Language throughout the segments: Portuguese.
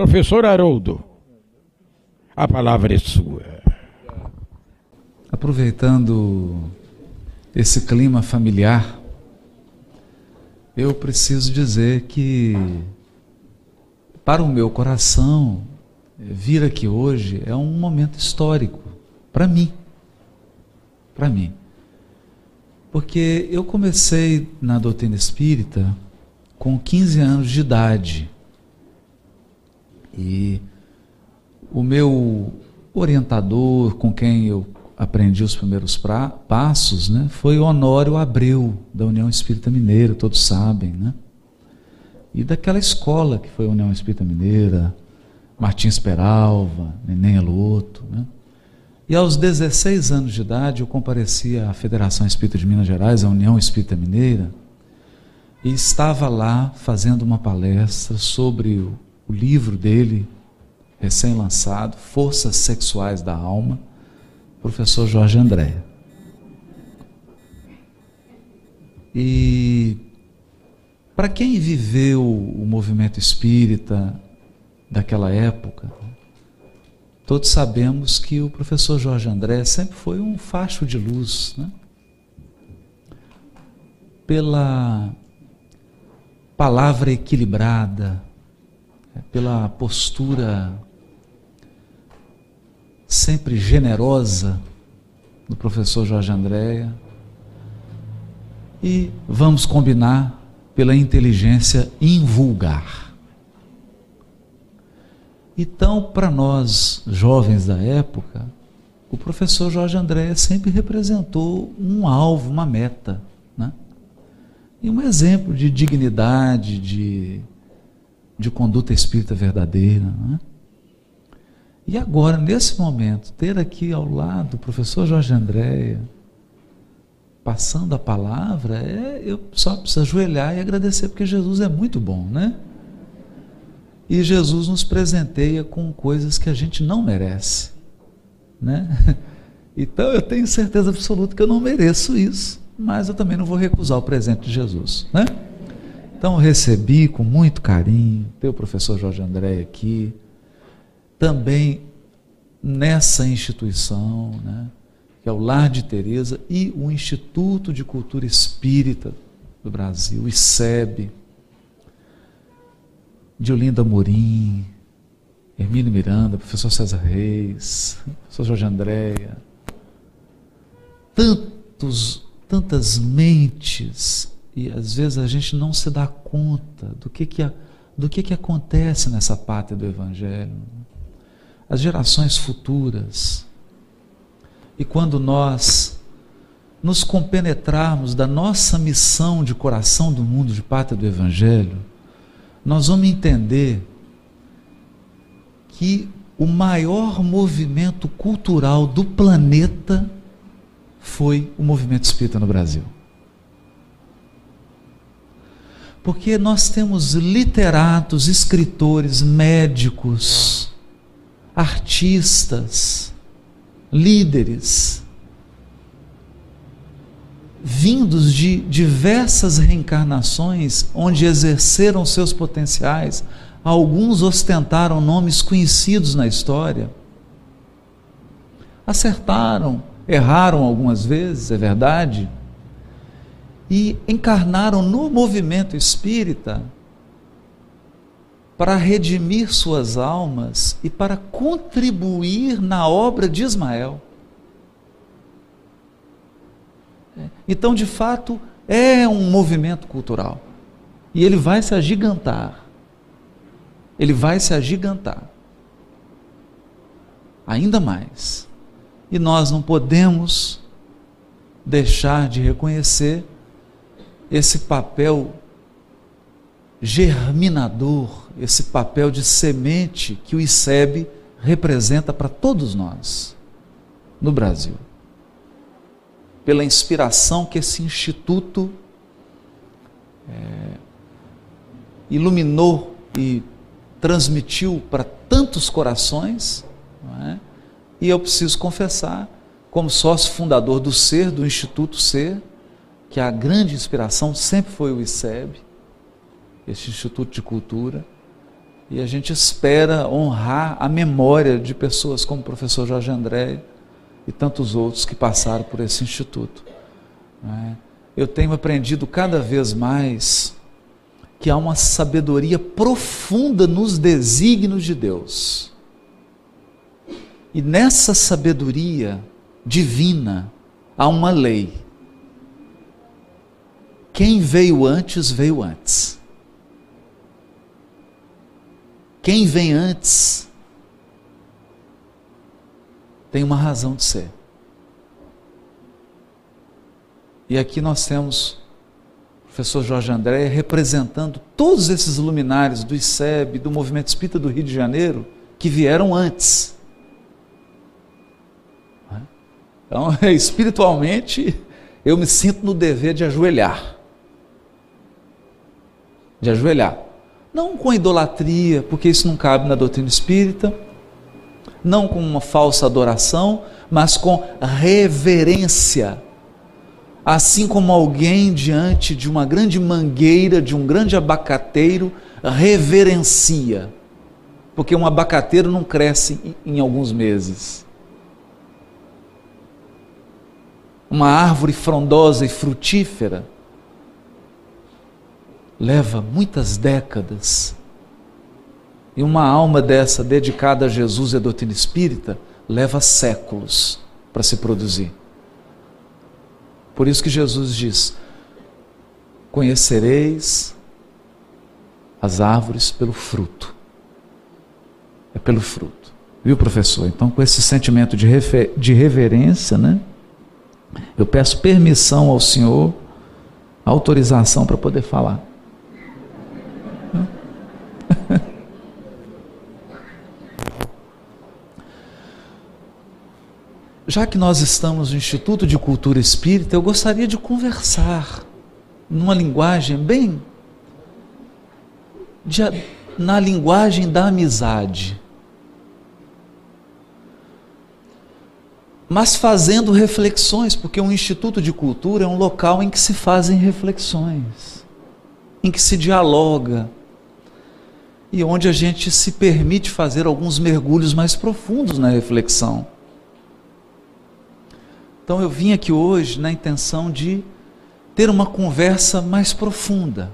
Professor Haroldo, a palavra é sua. Aproveitando esse clima familiar, eu preciso dizer que, para o meu coração, vir aqui hoje é um momento histórico, para mim. Para mim. Porque eu comecei na doutrina espírita com 15 anos de idade. E o meu orientador, com quem eu aprendi os primeiros pra, passos, né, foi Honório Abreu, da União Espírita Mineira, todos sabem, né? E daquela escola que foi a União Espírita Mineira, Martins Peralva, Neném Eloto, né? E aos 16 anos de idade eu compareci à Federação Espírita de Minas Gerais, a União Espírita Mineira, e estava lá fazendo uma palestra sobre o, o livro dele, recém-lançado, Forças Sexuais da Alma, professor Jorge André. E para quem viveu o movimento espírita daquela época, todos sabemos que o professor Jorge André sempre foi um facho de luz, né? pela palavra equilibrada, pela postura sempre generosa do professor Jorge Andréia. E vamos combinar pela inteligência invulgar. Então, para nós jovens da época, o professor Jorge Andréia sempre representou um alvo, uma meta, né? E um exemplo de dignidade, de, de conduta espírita verdadeira, né? E agora, nesse momento, ter aqui ao lado o professor Jorge Andréia, passando a palavra, é, eu só preciso ajoelhar e agradecer, porque Jesus é muito bom, né? E Jesus nos presenteia com coisas que a gente não merece, né? Então eu tenho certeza absoluta que eu não mereço isso, mas eu também não vou recusar o presente de Jesus, né? Então recebi com muito carinho, ter o professor Jorge André aqui, também nessa instituição, né, que é o Lar de Teresa e o Instituto de Cultura Espírita do Brasil, o ICEB, de Olinda Morim, Hermínio Miranda, professor César Reis, professor Jorge Andréia, tantos, tantas mentes, e às vezes a gente não se dá conta do que, que, do que, que acontece nessa pátria do Evangelho. As gerações futuras. E quando nós nos compenetrarmos da nossa missão de coração do mundo, de pátria do Evangelho, nós vamos entender que o maior movimento cultural do planeta foi o movimento espírita no Brasil. Porque nós temos literatos, escritores, médicos, artistas, líderes, vindos de diversas reencarnações, onde exerceram seus potenciais, alguns ostentaram nomes conhecidos na história. Acertaram, erraram algumas vezes, é verdade, e encarnaram no movimento espírita para redimir suas almas e para contribuir na obra de Ismael. É. Então, de fato, é um movimento cultural. E ele vai se agigantar. Ele vai se agigantar. Ainda mais. E nós não podemos deixar de reconhecer esse papel germinador, esse papel de semente que o ICEB representa para todos nós no Brasil. Pela inspiração que esse instituto é, iluminou e transmitiu para tantos corações, é? e eu preciso confessar como sócio fundador do SER, do Instituto SER, que a grande inspiração sempre foi o ICEB, este Instituto de Cultura, e a gente espera honrar a memória de pessoas como o professor Jorge André e tantos outros que passaram por esse instituto. Né? Eu tenho aprendido cada vez mais que há uma sabedoria profunda nos desígnios de Deus. E nessa sabedoria divina há uma lei. Quem veio antes, veio antes. Quem vem antes tem uma razão de ser. E aqui nós temos o professor Jorge André representando todos esses luminares do ICEB, do Movimento Espírita do Rio de Janeiro, que vieram antes. Então, espiritualmente, eu me sinto no dever de ajoelhar. De ajoelhar. Não com idolatria, porque isso não cabe na doutrina espírita, não com uma falsa adoração, mas com reverência. Assim como alguém diante de uma grande mangueira, de um grande abacateiro, reverencia. Porque um abacateiro não cresce em alguns meses. Uma árvore frondosa e frutífera leva muitas décadas. E uma alma dessa dedicada a Jesus e a doutrina espírita leva séculos para se produzir. Por isso que Jesus diz: Conhecereis as árvores pelo fruto. É pelo fruto. Viu, professor? Então, com esse sentimento de, refer de reverência, né? Eu peço permissão ao senhor, autorização para poder falar. Já que nós estamos no Instituto de Cultura Espírita, eu gostaria de conversar numa linguagem bem. De, na linguagem da amizade. Mas fazendo reflexões, porque um instituto de cultura é um local em que se fazem reflexões, em que se dialoga, e onde a gente se permite fazer alguns mergulhos mais profundos na reflexão. Então eu vim aqui hoje na intenção de ter uma conversa mais profunda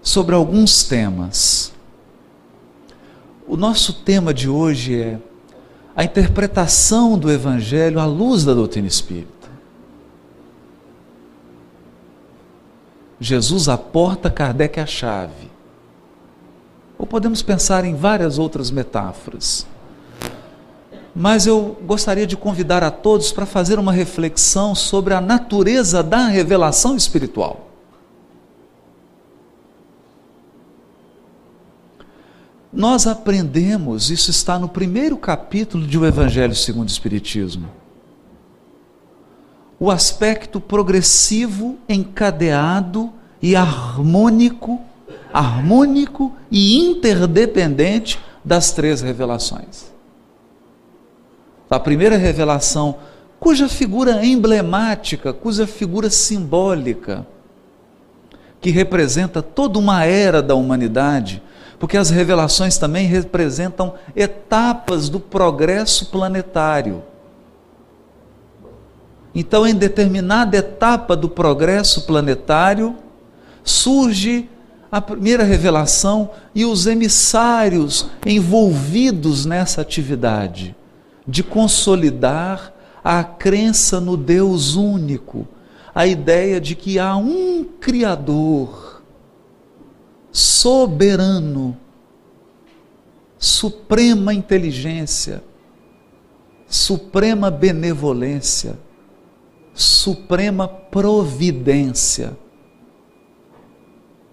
sobre alguns temas. O nosso tema de hoje é a interpretação do Evangelho à luz da doutrina espírita. Jesus a porta, Kardec a chave. Ou podemos pensar em várias outras metáforas. Mas eu gostaria de convidar a todos para fazer uma reflexão sobre a natureza da revelação espiritual. Nós aprendemos, isso está no primeiro capítulo de O Evangelho segundo o Espiritismo, o aspecto progressivo, encadeado e harmônico harmônico e interdependente das três revelações. A primeira revelação, cuja figura emblemática, cuja figura simbólica, que representa toda uma era da humanidade, porque as revelações também representam etapas do progresso planetário. Então, em determinada etapa do progresso planetário, surge a primeira revelação e os emissários envolvidos nessa atividade de consolidar a crença no Deus único, a ideia de que há um Criador soberano, suprema inteligência, suprema benevolência, suprema providência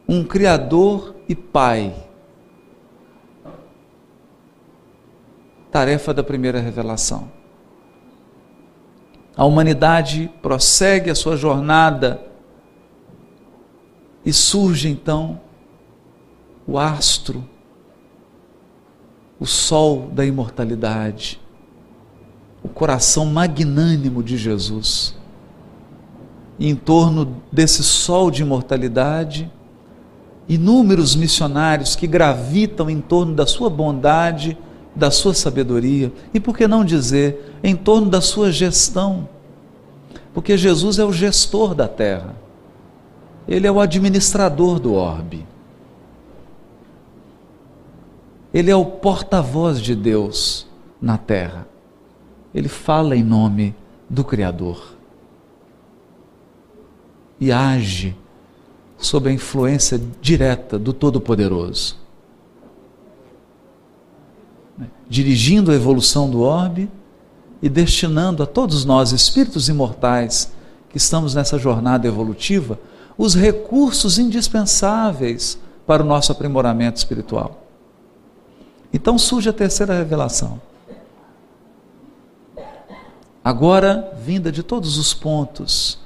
um Criador e Pai. Tarefa da primeira revelação. A humanidade prossegue a sua jornada e surge então o astro, o sol da imortalidade, o coração magnânimo de Jesus. E em torno desse sol de imortalidade, inúmeros missionários que gravitam em torno da sua bondade, da sua sabedoria e, por que não dizer, em torno da sua gestão. Porque Jesus é o gestor da terra, ele é o administrador do orbe, ele é o porta-voz de Deus na terra, ele fala em nome do Criador. E age sob a influência direta do Todo-Poderoso, dirigindo a evolução do orbe e destinando a todos nós, espíritos imortais, que estamos nessa jornada evolutiva, os recursos indispensáveis para o nosso aprimoramento espiritual. Então surge a terceira revelação. Agora, vinda de todos os pontos,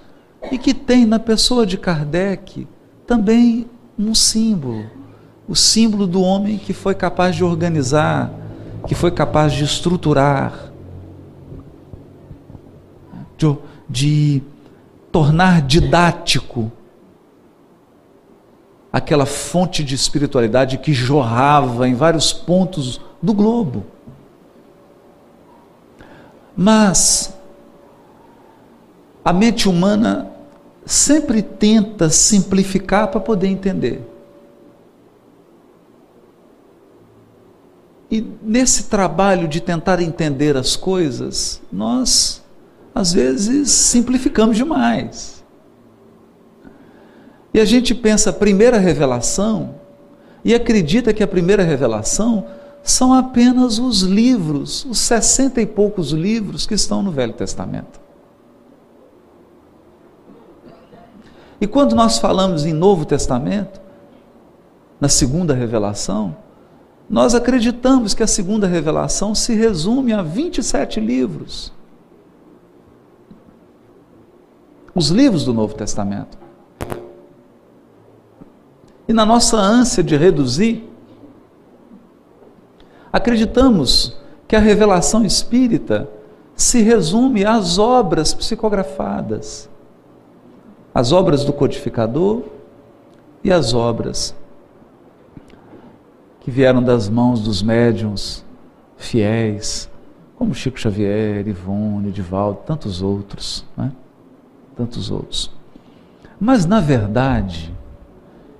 e que tem na pessoa de Kardec também um símbolo, o símbolo do homem que foi capaz de organizar, que foi capaz de estruturar, de, de tornar didático aquela fonte de espiritualidade que jorrava em vários pontos do globo. Mas a mente humana sempre tenta simplificar para poder entender. E nesse trabalho de tentar entender as coisas, nós às vezes simplificamos demais. E a gente pensa a primeira revelação e acredita que a primeira revelação são apenas os livros, os sessenta e poucos livros que estão no Velho Testamento. E quando nós falamos em Novo Testamento, na segunda revelação, nós acreditamos que a segunda revelação se resume a 27 livros. Os livros do Novo Testamento. E na nossa ânsia de reduzir, acreditamos que a revelação espírita se resume às obras psicografadas as obras do codificador e as obras que vieram das mãos dos médiums fiéis, como Chico Xavier, Ivone, Edivaldo, tantos outros, né? tantos outros. Mas, na verdade,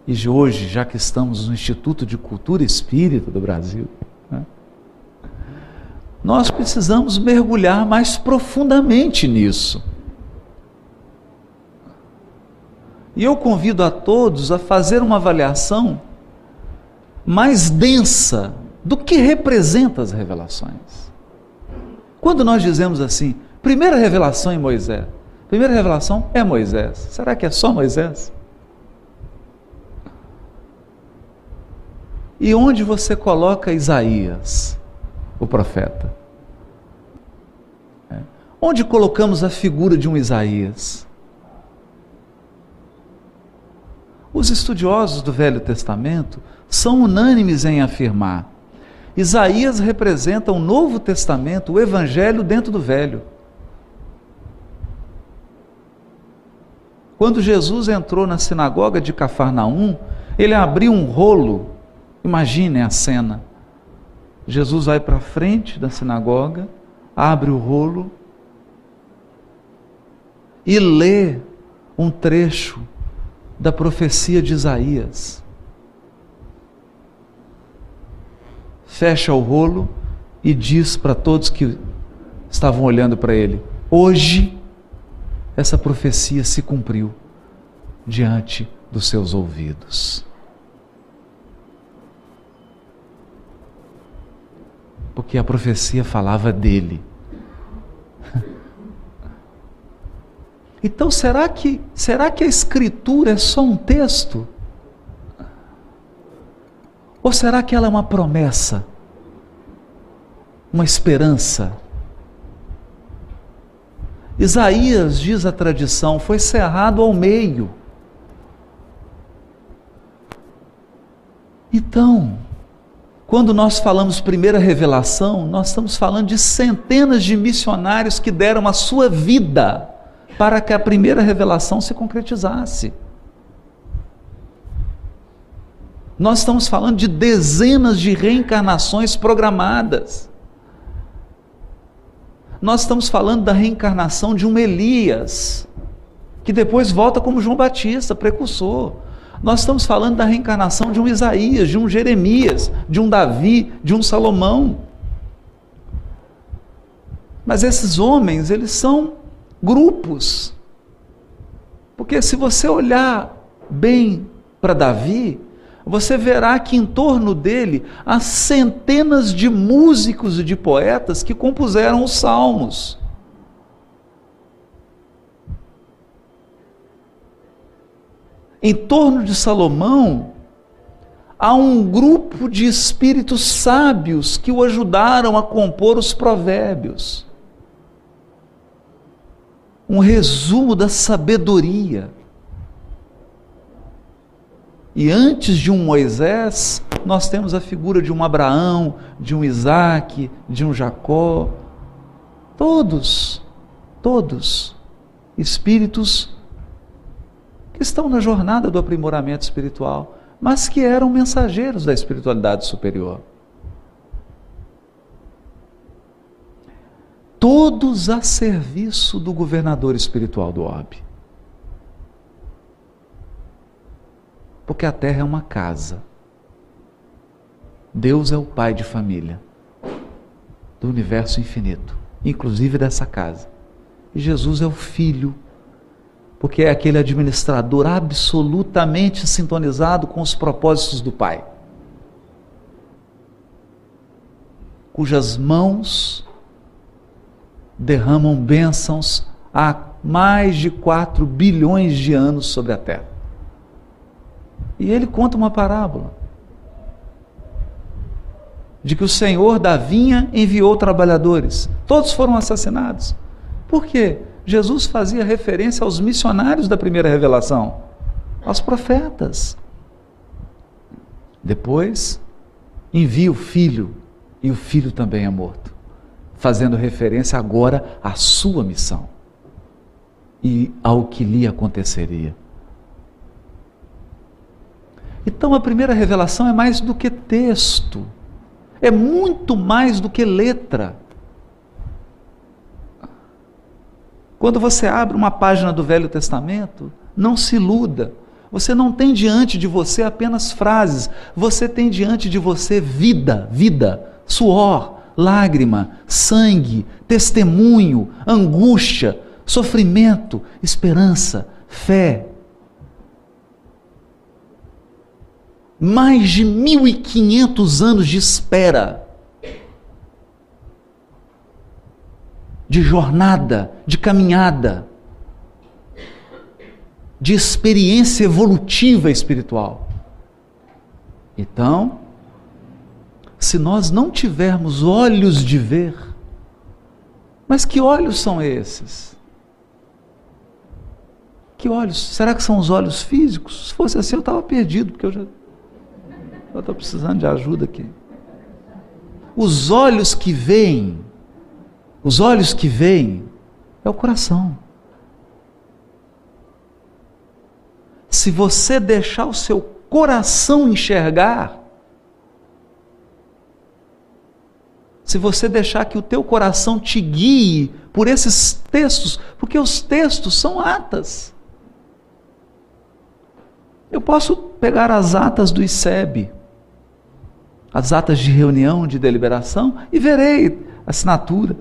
e hoje, já que estamos no Instituto de Cultura Espírita do Brasil, né? nós precisamos mergulhar mais profundamente nisso. E eu convido a todos a fazer uma avaliação mais densa do que representa as revelações. Quando nós dizemos assim, primeira revelação em Moisés, primeira revelação é Moisés, será que é só Moisés? E onde você coloca Isaías, o profeta? É. Onde colocamos a figura de um Isaías? Os estudiosos do Velho Testamento são unânimes em afirmar: Isaías representa o Novo Testamento, o Evangelho dentro do Velho. Quando Jesus entrou na sinagoga de Cafarnaum, ele abriu um rolo. Imaginem a cena. Jesus vai para frente da sinagoga, abre o rolo e lê um trecho da profecia de Isaías. Fecha o rolo e diz para todos que estavam olhando para ele: Hoje essa profecia se cumpriu diante dos seus ouvidos. Porque a profecia falava dele. Então será que será que a escritura é só um texto? Ou será que ela é uma promessa? Uma esperança? Isaías, diz a tradição, foi cerrado ao meio. Então, Quando nós falamos primeira revelação, nós estamos falando de centenas de missionários que deram a sua vida para que a primeira revelação se concretizasse. Nós estamos falando de dezenas de reencarnações programadas. Nós estamos falando da reencarnação de um Elias, que depois volta como João Batista, precursor. Nós estamos falando da reencarnação de um Isaías, de um Jeremias, de um Davi, de um Salomão. Mas esses homens, eles são grupos. Porque se você olhar bem para Davi, você verá que em torno dele há centenas de músicos e de poetas que compuseram os salmos. Em torno de Salomão, há um grupo de espíritos sábios que o ajudaram a compor os provérbios. Um resumo da sabedoria. E antes de um Moisés, nós temos a figura de um Abraão, de um Isaac, de um Jacó. Todos, todos, espíritos que estão na jornada do aprimoramento espiritual, mas que eram mensageiros da espiritualidade superior. Todos a serviço do governador espiritual do orbe. Porque a terra é uma casa. Deus é o pai de família do universo infinito, inclusive dessa casa. E Jesus é o filho porque é aquele administrador absolutamente sintonizado com os propósitos do Pai, cujas mãos derramam bênçãos há mais de 4 bilhões de anos sobre a terra. E ele conta uma parábola de que o Senhor da vinha enviou trabalhadores, todos foram assassinados. Por quê? Jesus fazia referência aos missionários da primeira revelação, aos profetas. Depois, envia o filho, e o filho também é morto, fazendo referência agora à sua missão e ao que lhe aconteceria. Então, a primeira revelação é mais do que texto, é muito mais do que letra. Quando você abre uma página do Velho Testamento, não se iluda. Você não tem diante de você apenas frases, você tem diante de você vida, vida, suor, lágrima, sangue, testemunho, angústia, sofrimento, esperança, fé. Mais de 1500 anos de espera de jornada, de caminhada, de experiência evolutiva espiritual. Então, se nós não tivermos olhos de ver, mas que olhos são esses? Que olhos? Será que são os olhos físicos? Se fosse assim, eu estava perdido, porque eu já estou precisando de ajuda aqui. Os olhos que veem os olhos que veem é o coração. Se você deixar o seu coração enxergar, se você deixar que o teu coração te guie por esses textos, porque os textos são atas. Eu posso pegar as atas do ICEB, as atas de reunião, de deliberação, e verei assinatura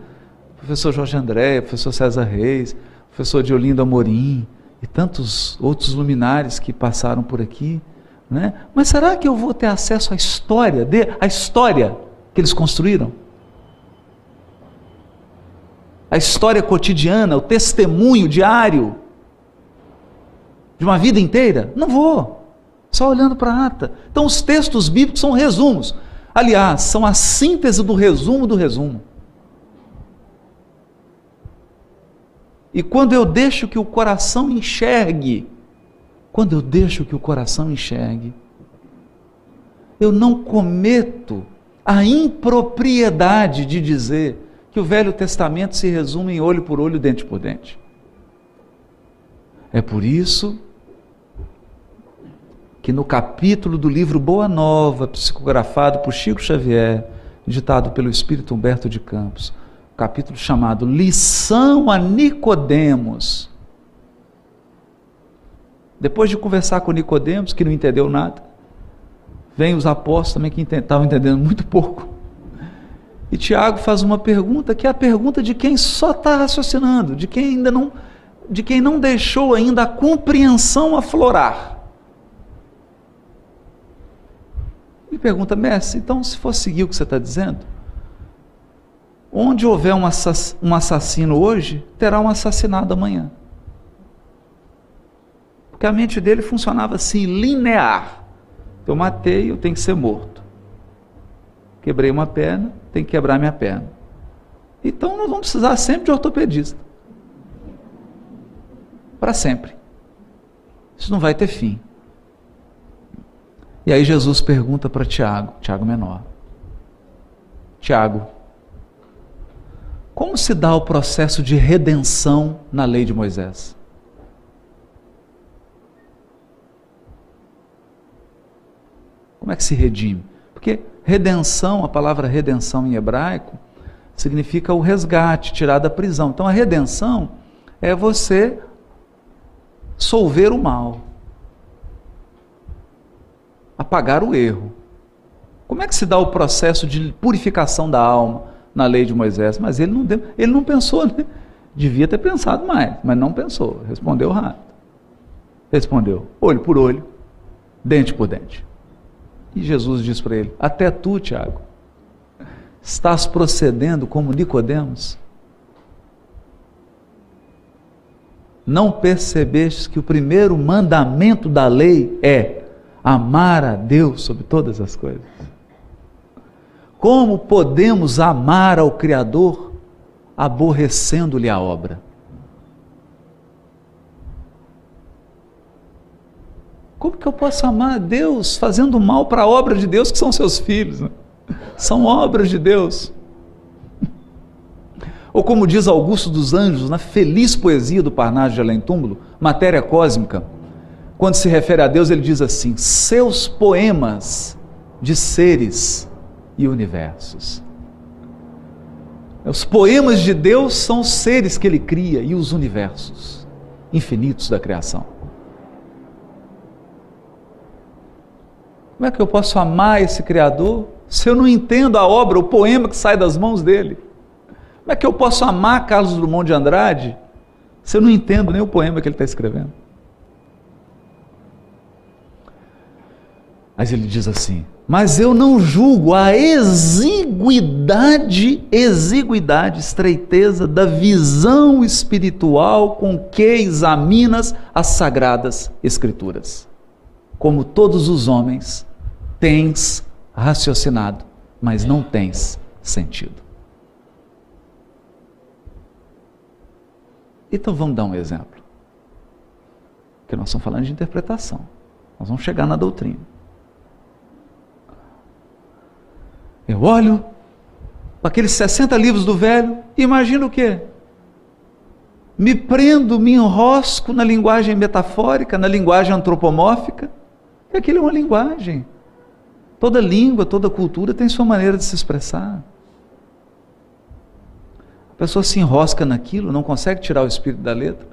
professor Jorge André, professor César Reis, professor Diolindo Amorim e tantos outros luminares que passaram por aqui. Né? Mas será que eu vou ter acesso à história, de, à história que eles construíram? A história cotidiana, o testemunho diário de uma vida inteira? Não vou. Só olhando para a ata. Então, os textos bíblicos são resumos. Aliás, são a síntese do resumo do resumo. E quando eu deixo que o coração enxergue, quando eu deixo que o coração enxergue, eu não cometo a impropriedade de dizer que o Velho Testamento se resume em olho por olho, dente por dente. É por isso que no capítulo do livro Boa Nova, psicografado por Chico Xavier, ditado pelo Espírito Humberto de Campos, capítulo chamado Lição a Nicodemos. Depois de conversar com Nicodemos, que não entendeu nada, vem os apóstolos também que estavam entendendo muito pouco. E Tiago faz uma pergunta que é a pergunta de quem só está raciocinando, de quem ainda não, de quem não deixou ainda a compreensão aflorar. Ele pergunta, mestre, então se for seguir o que você está dizendo, onde houver um, assass um assassino hoje, terá um assassinado amanhã. Porque a mente dele funcionava assim, linear. Eu matei, eu tenho que ser morto. Quebrei uma perna, tem que quebrar minha perna. Então nós vamos precisar sempre de ortopedista. Para sempre. Isso não vai ter fim. E aí Jesus pergunta para Tiago, Tiago menor. Tiago, como se dá o processo de redenção na lei de Moisés? Como é que se redime? Porque redenção, a palavra redenção em hebraico, significa o resgate, tirar da prisão. Então a redenção é você solver o mal, apagar o erro. Como é que se dá o processo de purificação da alma na lei de Moisés? Mas ele não, deu, ele não pensou, né? Devia ter pensado mais, mas não pensou. Respondeu rápido. Respondeu, olho por olho, dente por dente. E Jesus diz para ele: Até tu, Tiago, estás procedendo como Nicodemos? Não percebeste que o primeiro mandamento da lei é amar a Deus sobre todas as coisas? Como podemos amar ao Criador aborrecendo-lhe a obra? Como que eu posso amar a Deus fazendo mal para a obra de Deus, que são seus filhos? Né? São obras de Deus. Ou como diz Augusto dos Anjos, na feliz poesia do Parnaso de Além Túmulo, Matéria Cósmica, quando se refere a Deus, ele diz assim: seus poemas de seres e universos. Os poemas de Deus são os seres que ele cria e os universos infinitos da criação. Como é que eu posso amar esse Criador se eu não entendo a obra, o poema que sai das mãos dele? Como é que eu posso amar Carlos Drummond de Andrade se eu não entendo nem o poema que ele está escrevendo? Mas ele diz assim: Mas eu não julgo a exiguidade, exiguidade, estreiteza da visão espiritual com que examinas as sagradas Escrituras. Como todos os homens, tens raciocinado, mas não tens sentido. Então vamos dar um exemplo. Porque nós estamos falando de interpretação. Nós vamos chegar na doutrina. Eu olho para aqueles 60 livros do velho e imagino o quê? Me prendo, me enrosco na linguagem metafórica, na linguagem antropomórfica. Aquilo é uma linguagem. Toda língua, toda cultura tem sua maneira de se expressar. A pessoa se enrosca naquilo, não consegue tirar o espírito da letra.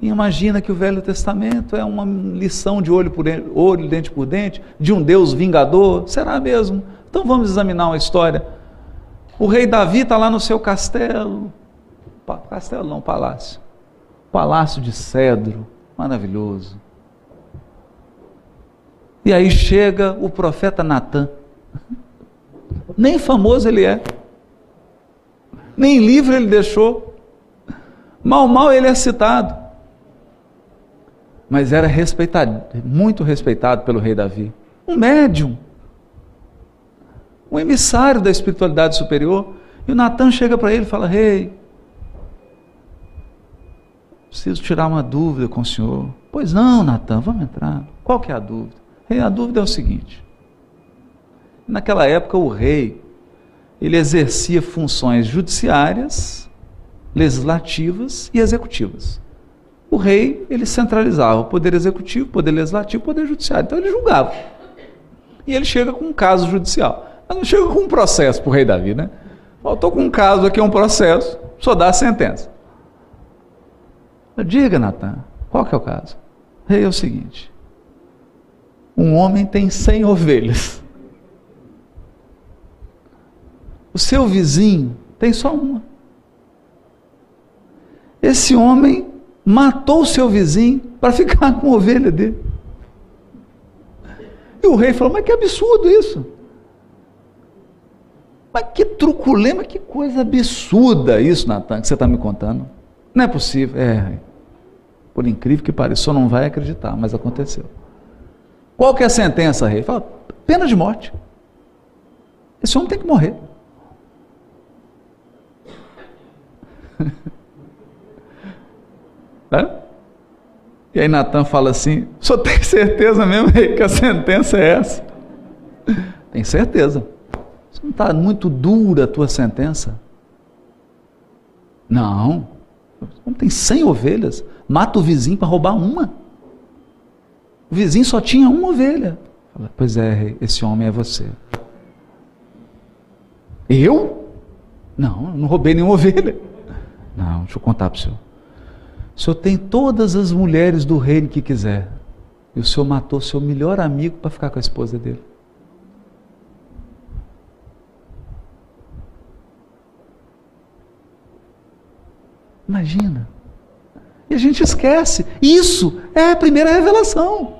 E imagina que o Velho Testamento é uma lição de olho por olho, dente por dente, de um Deus vingador. Será mesmo? Então vamos examinar uma história. O rei Davi está lá no seu castelo. Castelo não, palácio. Palácio de cedro, maravilhoso. E aí chega o profeta Natan. Nem famoso ele é. Nem livro ele deixou. Mal, mal ele é citado. Mas era respeitado, muito respeitado pelo rei Davi. Um médium um emissário da espiritualidade superior. E o Natan chega para ele e fala: Rei, preciso tirar uma dúvida com o senhor. Pois não, Natan, vamos entrar. Qual que é a dúvida? Hey, a dúvida é o seguinte: Naquela época, o rei ele exercia funções judiciárias, legislativas e executivas. O rei ele centralizava o poder executivo, o poder legislativo, o poder judiciário. Então ele julgava. E ele chega com um caso judicial. Mas não chega com um processo para o rei Davi, né? Estou com um caso aqui, um processo, só dá a sentença. Diga, Natan, qual que é o caso? Rei, é o seguinte: um homem tem cem ovelhas. O seu vizinho tem só uma. Esse homem matou o seu vizinho para ficar com a ovelha dele. E o rei falou: Mas que absurdo isso! Mas que truculema, que coisa absurda isso, Natan, que você está me contando. Não é possível. É. Por incrível que pareça, não vai acreditar, mas aconteceu. Qual que é a sentença, rei? Fala, pena de morte. Esse homem tem que morrer. E aí Natan fala assim: só tem certeza mesmo rei, que a sentença é essa? Tem certeza. Você não está muito dura a tua sentença? Não. Como tem 100 ovelhas, mata o vizinho para roubar uma. O vizinho só tinha uma ovelha. Fala, pois é, esse homem é você. Eu? Não, não roubei nenhuma ovelha. Não, deixa eu contar para o senhor. O senhor tem todas as mulheres do reino que quiser. E o senhor matou seu melhor amigo para ficar com a esposa dele. Imagina. E a gente esquece. Isso é a primeira revelação.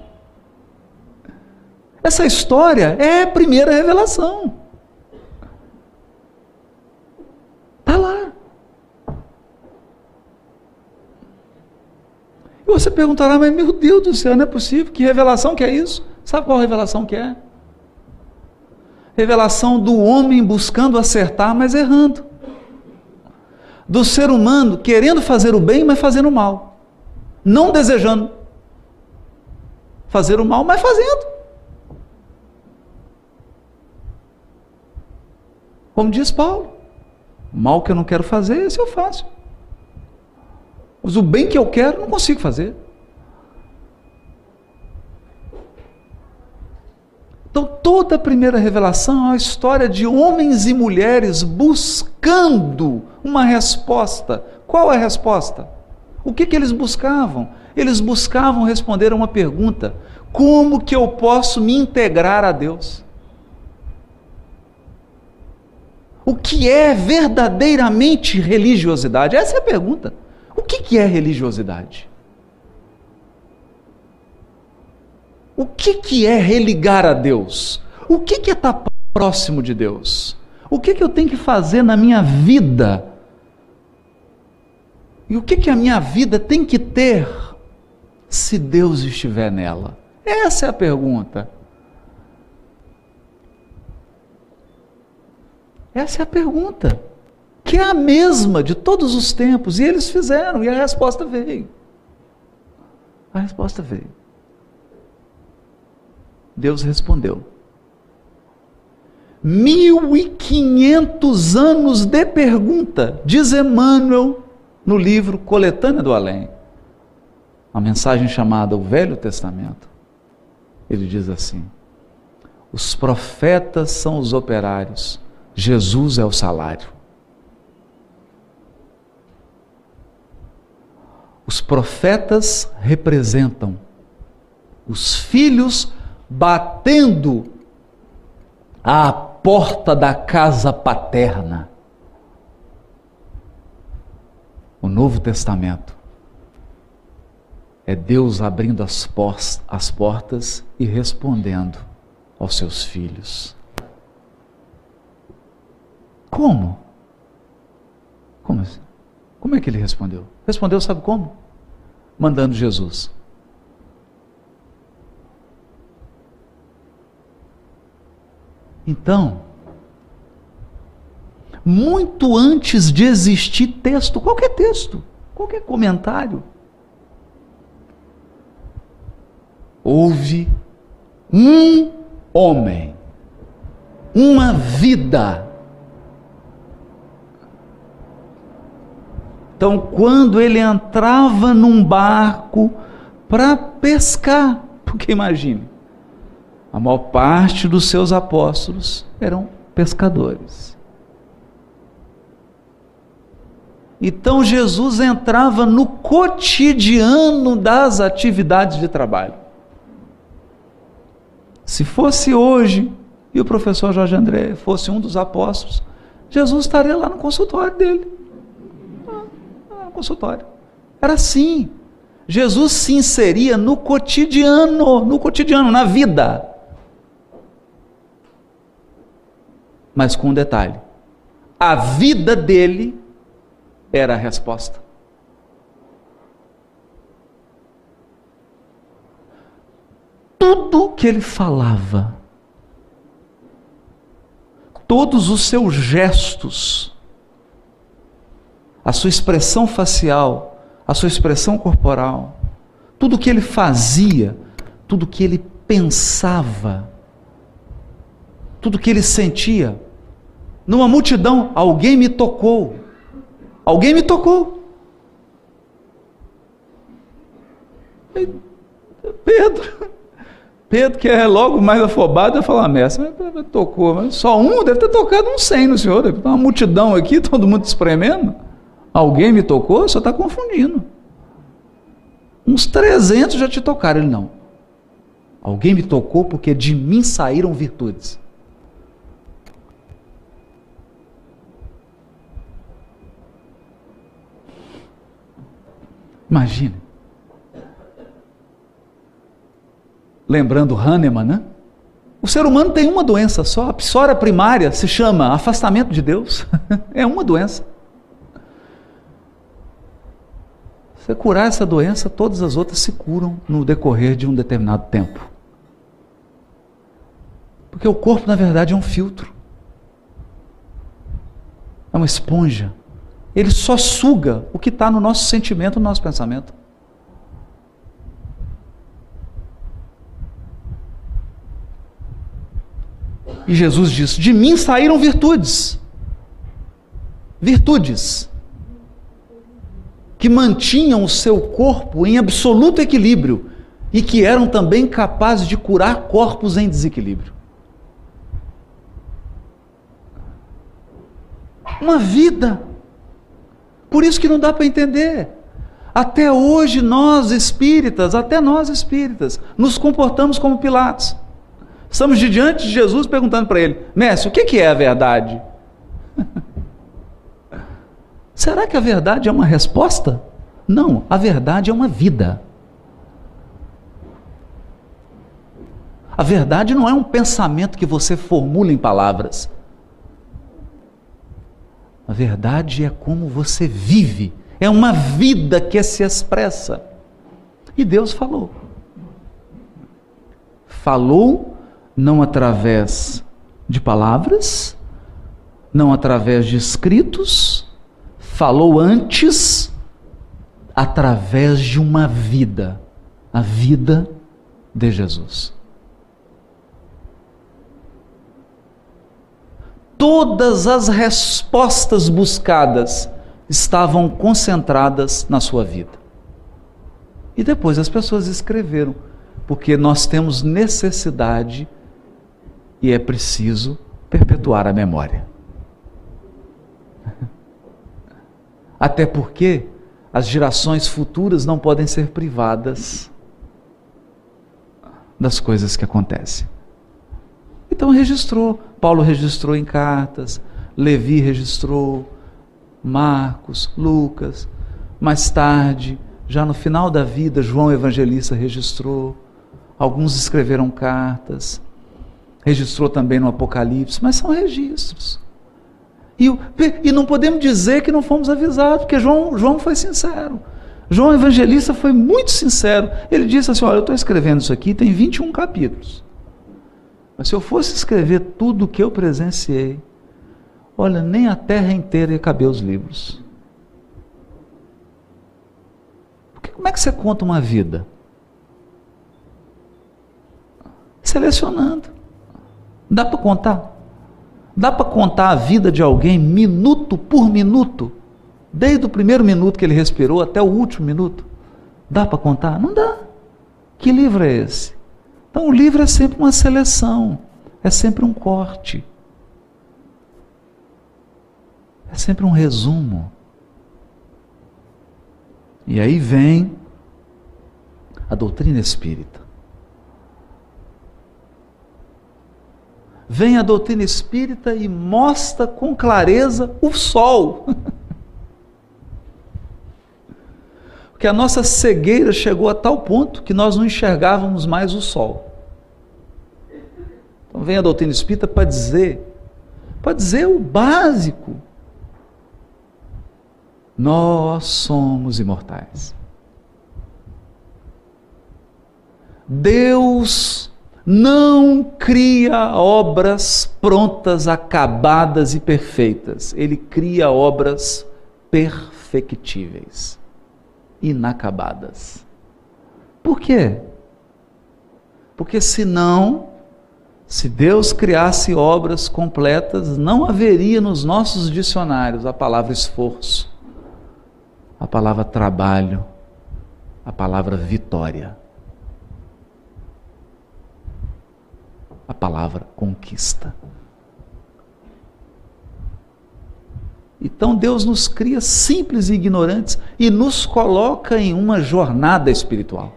Essa história é a primeira revelação. Está lá. E você perguntará, mas meu Deus do céu, não é possível. Que revelação que é isso? Sabe qual revelação que é? Revelação do homem buscando acertar, mas errando. Do ser humano querendo fazer o bem, mas fazendo o mal. Não desejando fazer o mal, mas fazendo. Como diz Paulo, mal que eu não quero fazer, esse eu faço. Mas o bem que eu quero, não consigo fazer. Então, toda a primeira revelação é uma história de homens e mulheres buscando uma resposta. Qual é a resposta? O que, que eles buscavam? Eles buscavam responder a uma pergunta: como que eu posso me integrar a Deus? O que é verdadeiramente religiosidade? Essa é a pergunta. O que, que é religiosidade? O que, que é religar a Deus? O que, que é estar próximo de Deus? O que, que eu tenho que fazer na minha vida? E o que, que a minha vida tem que ter se Deus estiver nela? Essa é a pergunta. Essa é a pergunta que é a mesma de todos os tempos, e eles fizeram, e a resposta veio. A resposta veio. Deus respondeu. Mil e quinhentos anos de pergunta, diz Emmanuel no livro Coletânea do Além, a mensagem chamada O Velho Testamento. Ele diz assim: os profetas são os operários, Jesus é o salário. Os profetas representam os filhos batendo à porta da casa paterna. O Novo Testamento é Deus abrindo as, as portas e respondendo aos seus filhos. Como? Como assim? Como é que ele respondeu? Respondeu, sabe como? Mandando Jesus. Então, muito antes de existir texto, qualquer texto, qualquer comentário, houve um homem uma vida. Então, quando ele entrava num barco para pescar, porque imagine, a maior parte dos seus apóstolos eram pescadores. Então Jesus entrava no cotidiano das atividades de trabalho. Se fosse hoje e o professor Jorge André fosse um dos apóstolos, Jesus estaria lá no consultório dele. Consultório. Era assim. Jesus se inseria no cotidiano, no cotidiano, na vida. Mas com um detalhe: a vida dele era a resposta. Tudo que ele falava, todos os seus gestos, a sua expressão facial, a sua expressão corporal, tudo que ele fazia, tudo que ele pensava, tudo que ele sentia, numa multidão, alguém me tocou. Alguém me tocou. Pedro, Pedro, que é logo mais afobado, ia falar, mestre, tocou, mas só um deve ter tocado um cem no senhor, uma multidão aqui, todo mundo espremendo. Alguém me tocou? Só está confundindo. Uns 300 já te tocaram. Ele não. Alguém me tocou porque de mim saíram virtudes. Imagine. Lembrando Hahnemann, né? O ser humano tem uma doença só, a psora primária se chama afastamento de Deus. é uma doença. Você curar essa doença, todas as outras se curam no decorrer de um determinado tempo. Porque o corpo, na verdade, é um filtro. É uma esponja ele só suga o que está no nosso sentimento, no nosso pensamento. E Jesus diz: De mim saíram virtudes. Virtudes. Que mantinham o seu corpo em absoluto equilíbrio e que eram também capazes de curar corpos em desequilíbrio. Uma vida por isso que não dá para entender. Até hoje nós espíritas, até nós espíritas, nos comportamos como Pilatos. Estamos de diante de Jesus perguntando para ele: Mestre, o que é a verdade? Será que a verdade é uma resposta? Não, a verdade é uma vida. A verdade não é um pensamento que você formula em palavras. A verdade é como você vive, é uma vida que se expressa. E Deus falou. Falou não através de palavras, não através de escritos, falou antes através de uma vida, a vida de Jesus. todas as respostas buscadas estavam concentradas na sua vida. E depois as pessoas escreveram, porque nós temos necessidade e é preciso perpetuar a memória. Até porque as gerações futuras não podem ser privadas das coisas que acontecem. Então registrou. Paulo registrou em cartas, Levi registrou, Marcos, Lucas. Mais tarde, já no final da vida, João Evangelista registrou. Alguns escreveram cartas. Registrou também no Apocalipse, mas são registros. E, e não podemos dizer que não fomos avisados, porque João, João foi sincero. João Evangelista foi muito sincero. Ele disse assim: Olha, eu estou escrevendo isso aqui, tem 21 capítulos. Mas se eu fosse escrever tudo o que eu presenciei, olha, nem a terra inteira ia caber os livros. Porque como é que você conta uma vida? Selecionando. Dá para contar? Dá para contar a vida de alguém minuto por minuto? Desde o primeiro minuto que ele respirou até o último minuto? Dá para contar? Não dá. Que livro é esse? Então o livro é sempre uma seleção, é sempre um corte, é sempre um resumo. E aí vem a doutrina espírita. Vem a doutrina espírita e mostra com clareza o sol. Porque a nossa cegueira chegou a tal ponto que nós não enxergávamos mais o sol. Então vem a doutrina espírita para dizer, para dizer o básico. Nós somos imortais. Deus não cria obras prontas, acabadas e perfeitas. Ele cria obras perfectíveis, inacabadas. Por quê? Porque senão, se Deus criasse obras completas, não haveria nos nossos dicionários a palavra esforço, a palavra trabalho, a palavra vitória. A palavra conquista. Então Deus nos cria simples e ignorantes e nos coloca em uma jornada espiritual.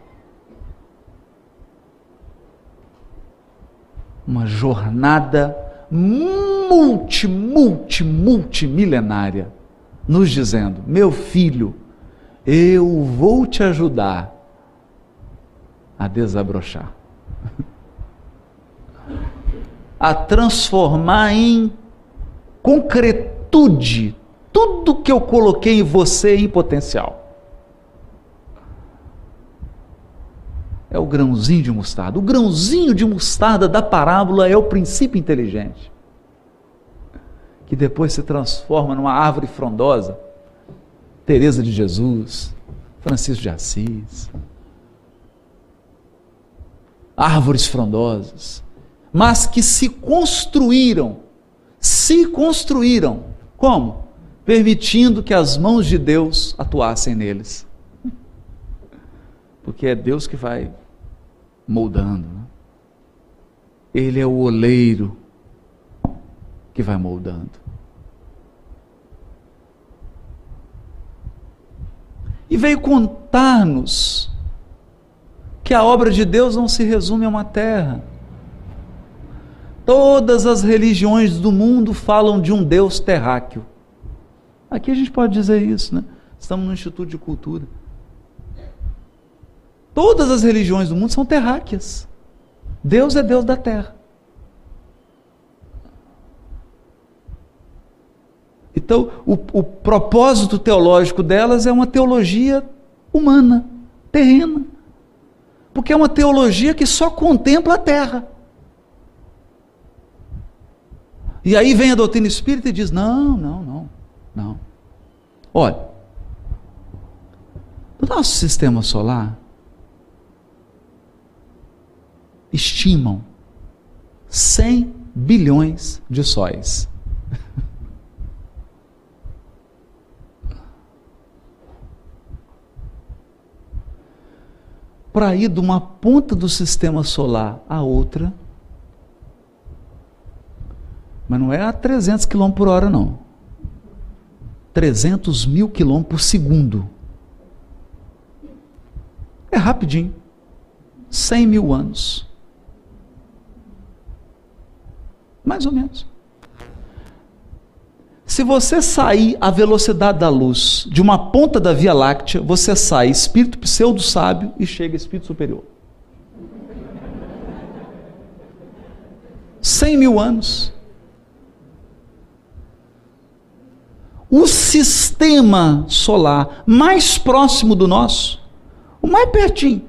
Uma jornada multi, multi, multimilenária, nos dizendo: meu filho, eu vou te ajudar a desabrochar. a transformar em concretude tudo que eu coloquei em você em potencial. É o grãozinho de mostarda. O grãozinho de mostarda da parábola é o princípio inteligente, que depois se transforma numa árvore frondosa. Teresa de Jesus, Francisco de Assis. Árvores frondosas mas que se construíram, se construíram. Como? Permitindo que as mãos de Deus atuassem neles. Porque é Deus que vai moldando. Né? Ele é o oleiro que vai moldando. E veio contar-nos que a obra de Deus não se resume a uma terra Todas as religiões do mundo falam de um Deus terráqueo. Aqui a gente pode dizer isso, né? Estamos no Instituto de Cultura. Todas as religiões do mundo são terráqueas. Deus é Deus da terra. Então, o, o propósito teológico delas é uma teologia humana, terrena. Porque é uma teologia que só contempla a terra. E aí vem a doutrina espírita e diz: não, não, não, não. Olha, no nosso sistema solar, estimam 100 bilhões de sóis. Para ir de uma ponta do sistema solar à outra, mas não é a 300 km por hora, não. 300 mil km por segundo. É rapidinho. 100 mil anos. Mais ou menos. Se você sair à velocidade da luz de uma ponta da Via Láctea, você sai espírito pseudo-sábio e chega espírito superior. 100 mil anos. O sistema solar mais próximo do nosso, o mais pertinho.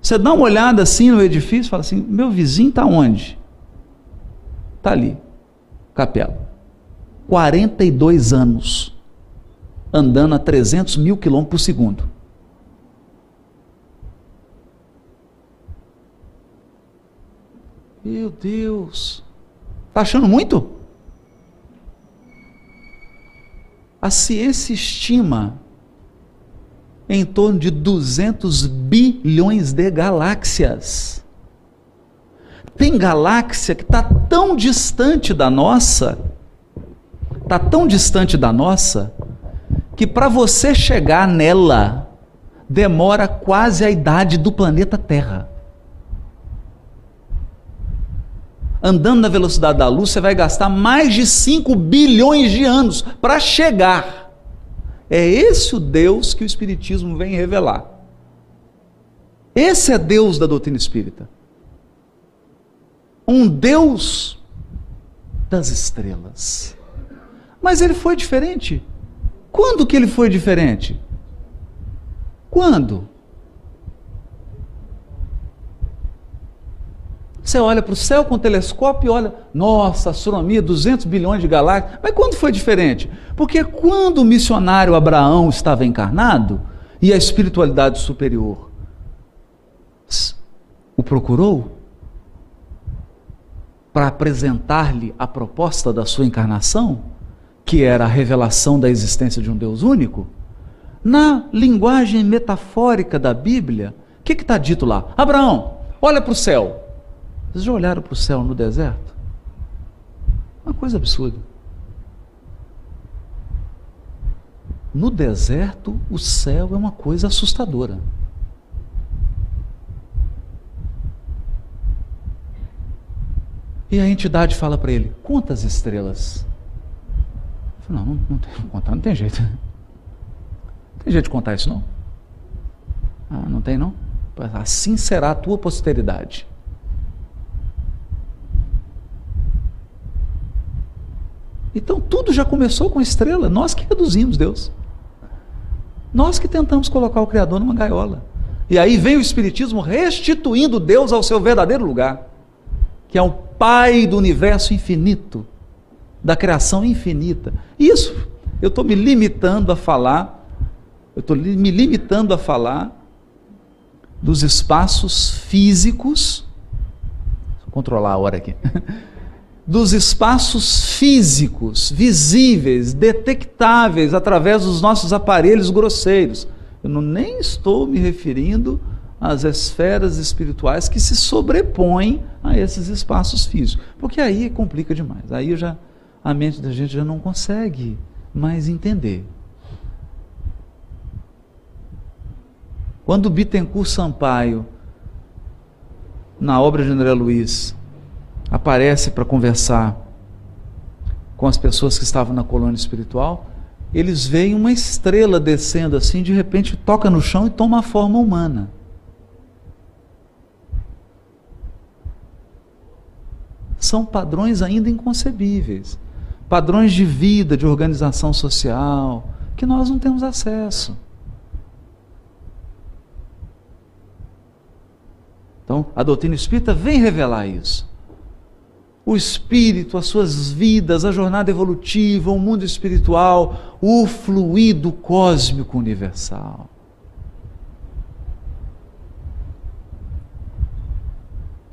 Você dá uma olhada assim no edifício fala assim: meu vizinho está onde? Está ali, capela. 42 anos, andando a 300 mil quilômetros por segundo. Meu Deus. Está achando muito? A ciência estima em torno de 200 bilhões de galáxias. Tem galáxia que está tão distante da nossa, está tão distante da nossa, que para você chegar nela demora quase a idade do planeta Terra. Andando na velocidade da luz, você vai gastar mais de 5 bilhões de anos para chegar. É esse o Deus que o Espiritismo vem revelar. Esse é Deus da doutrina espírita. Um Deus das estrelas. Mas ele foi diferente. Quando que ele foi diferente? Quando? Você olha para o céu com o telescópio e olha, nossa, astronomia, 200 bilhões de galáxias. Mas quando foi diferente? Porque quando o missionário Abraão estava encarnado e a espiritualidade superior o procurou para apresentar-lhe a proposta da sua encarnação, que era a revelação da existência de um Deus único, na linguagem metafórica da Bíblia, o que está dito lá? Abraão, olha para o céu. Vocês já olharam para o céu no deserto? Uma coisa absurda. No deserto, o céu é uma coisa assustadora. E a entidade fala para ele: quantas estrelas? Falo, não, não, não tem contar, não tem jeito. Não tem jeito de contar isso não. Ah, não tem não? Assim será a tua posteridade. Então tudo já começou com estrela, nós que reduzimos Deus. Nós que tentamos colocar o Criador numa gaiola. E aí vem o Espiritismo restituindo Deus ao seu verdadeiro lugar, que é o Pai do universo infinito, da criação infinita. Isso eu estou me limitando a falar, eu estou me limitando a falar dos espaços físicos. Vou controlar a hora aqui. dos espaços físicos, visíveis, detectáveis através dos nossos aparelhos grosseiros. Eu não, nem estou me referindo às esferas espirituais que se sobrepõem a esses espaços físicos, porque aí complica demais. Aí já a mente da gente já não consegue mais entender. Quando Bittencourt Sampaio, na obra de André Luiz, aparece para conversar com as pessoas que estavam na colônia espiritual, eles veem uma estrela descendo assim, de repente toca no chão e toma a forma humana. São padrões ainda inconcebíveis, padrões de vida, de organização social, que nós não temos acesso. Então, a doutrina espírita vem revelar isso o espírito, as suas vidas, a jornada evolutiva, o mundo espiritual, o fluido cósmico universal.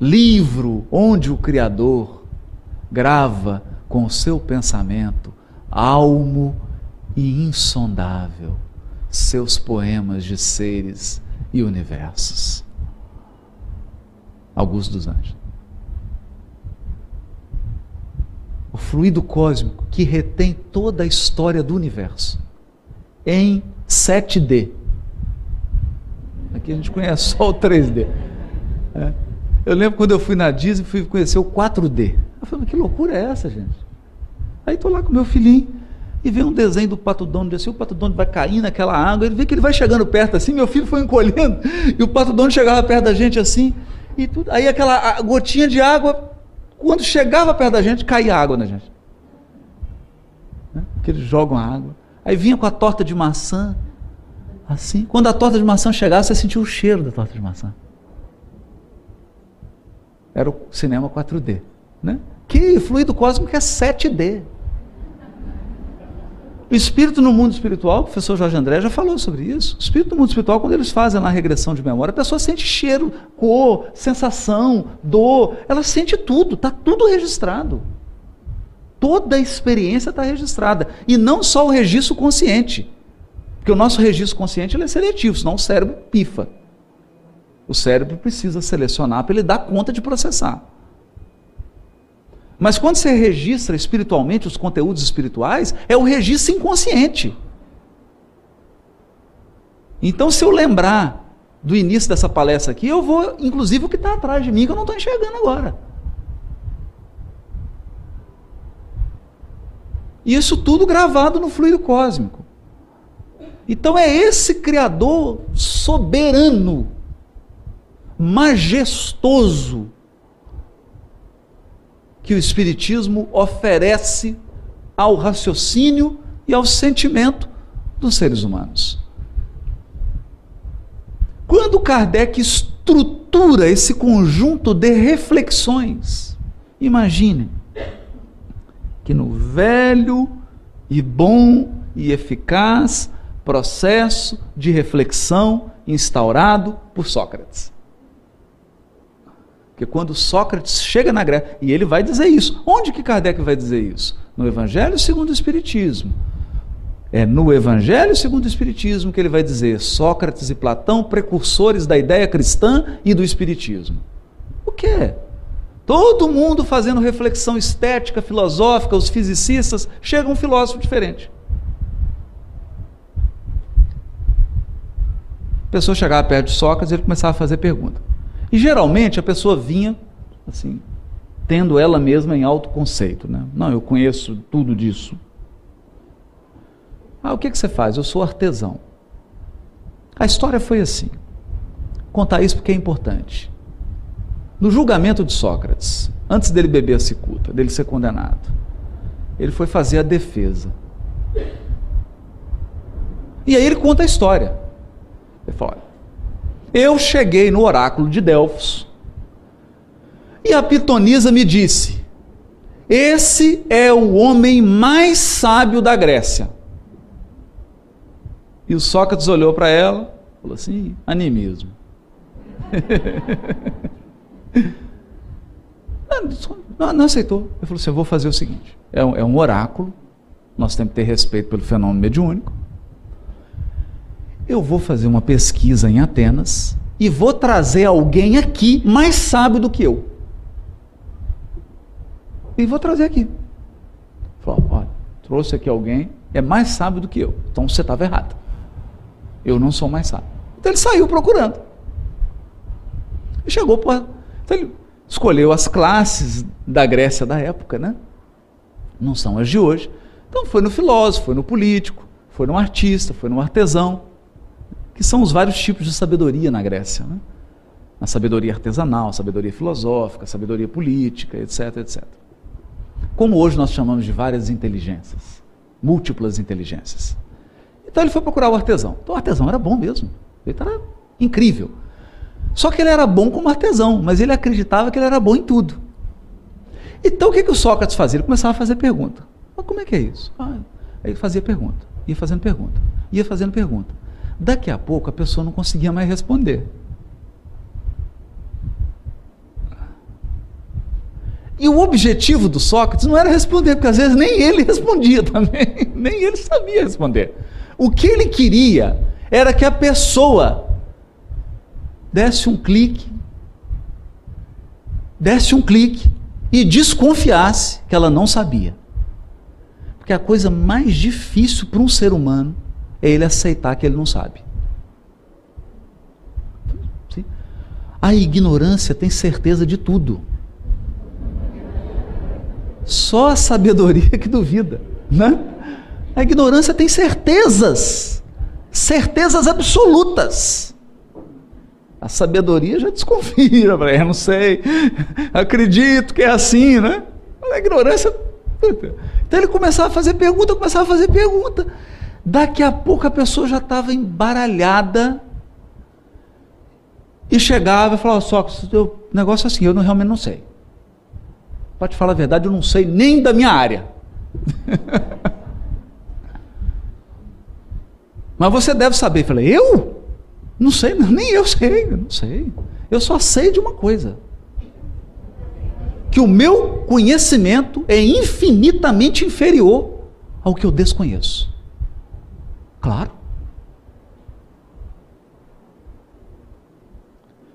Livro onde o Criador grava com o seu pensamento, almo e insondável, seus poemas de seres e universos. Augusto dos Anjos. O fluido cósmico que retém toda a história do universo em 7D. Aqui a gente conhece só o 3D. É. Eu lembro quando eu fui na Disney, fui conhecer o 4D. Eu falei, mas que loucura é essa, gente? Aí estou lá com meu filhinho e vê um desenho do Pato Donald, assim, o Pato Donald vai cair naquela água, ele vê que ele vai chegando perto assim, meu filho foi encolhendo, e o Pato Donald chegava perto da gente assim, e tudo, aí aquela gotinha de água quando chegava perto da gente, caía água na gente. Né? Porque eles jogam água. Aí vinha com a torta de maçã, assim. Quando a torta de maçã chegava, você sentia o cheiro da torta de maçã. Era o cinema 4D. Né? Que fluido cósmico é 7D. O espírito no mundo espiritual, o professor Jorge André já falou sobre isso. O espírito no mundo espiritual, quando eles fazem lá a regressão de memória, a pessoa sente cheiro, cor, sensação, dor, ela sente tudo, está tudo registrado. Toda a experiência está registrada. E não só o registro consciente. Porque o nosso registro consciente é seletivo, senão o cérebro pifa. O cérebro precisa selecionar para ele dar conta de processar. Mas quando você registra espiritualmente os conteúdos espirituais, é o registro inconsciente. Então, se eu lembrar do início dessa palestra aqui, eu vou, inclusive, o que está atrás de mim, que eu não estou enxergando agora. E isso tudo gravado no fluido cósmico. Então é esse Criador soberano, majestoso, que o Espiritismo oferece ao raciocínio e ao sentimento dos seres humanos. Quando Kardec estrutura esse conjunto de reflexões, imagine que no velho e bom e eficaz processo de reflexão instaurado por Sócrates. Porque quando Sócrates chega na Grécia, e ele vai dizer isso, onde que Kardec vai dizer isso? No Evangelho segundo o Espiritismo. É no Evangelho segundo o Espiritismo que ele vai dizer Sócrates e Platão, precursores da ideia cristã e do Espiritismo. O que? Todo mundo fazendo reflexão estética, filosófica, os fisicistas, chega um filósofo diferente. A pessoa chegava perto de Sócrates e ele começava a fazer pergunta. E geralmente a pessoa vinha assim, tendo ela mesma em autoconceito. Né? Não, eu conheço tudo disso. Ah, o que, que você faz? Eu sou artesão. A história foi assim. Contar isso porque é importante. No julgamento de Sócrates, antes dele beber a cicuta, dele ser condenado, ele foi fazer a defesa. E aí ele conta a história. Ele fala: Eu cheguei no oráculo de Delfos e a pitonisa me disse: Esse é o homem mais sábio da Grécia. E o Sócrates olhou para ela, falou assim: animismo. não, não, aceitou. Ele falou assim: eu vou fazer o seguinte: é um, é um oráculo, nós temos que ter respeito pelo fenômeno mediúnico. Eu vou fazer uma pesquisa em Atenas e vou trazer alguém aqui mais sábio do que eu. E vou trazer aqui. Falou: olha, trouxe aqui alguém, é mais sábio do que eu. Então você estava errado. Eu não sou mais sábio. Então ele saiu procurando. E chegou para. Então ele escolheu as classes da Grécia da época, né? Não são as de hoje. Então foi no filósofo, foi no político, foi no artista, foi no artesão, que são os vários tipos de sabedoria na Grécia, né? A sabedoria artesanal, a sabedoria filosófica, a sabedoria política, etc, etc. Como hoje nós chamamos de várias inteligências, múltiplas inteligências. Então ele foi procurar o artesão. Então o artesão era bom mesmo. Ele era incrível. Só que ele era bom como artesão, mas ele acreditava que ele era bom em tudo. Então o que, que o Sócrates fazia? Ele começava a fazer pergunta. Mas como é que é isso? Ah, aí ele fazia pergunta, ia fazendo pergunta, ia fazendo pergunta. Daqui a pouco a pessoa não conseguia mais responder. E o objetivo do Sócrates não era responder, porque às vezes nem ele respondia também, nem ele sabia responder. O que ele queria era que a pessoa desse um clique, desse um clique e desconfiasse que ela não sabia. Porque a coisa mais difícil para um ser humano é ele aceitar que ele não sabe. Sim? A ignorância tem certeza de tudo. Só a sabedoria que duvida, né? A ignorância tem certezas, certezas absolutas. A sabedoria já desconfia, eu é, não sei, acredito que é assim, né? A ignorância. Então ele começava a fazer pergunta, começava a fazer pergunta. Daqui a pouco a pessoa já estava embaralhada e chegava e falava: Só, o negócio é assim, eu não, realmente não sei. Pode falar a verdade, eu não sei nem da minha área. Mas você deve saber. Eu falei, eu? Não sei, nem eu sei, eu não sei. Eu só sei de uma coisa. que o meu conhecimento é infinitamente inferior ao que eu desconheço. Claro.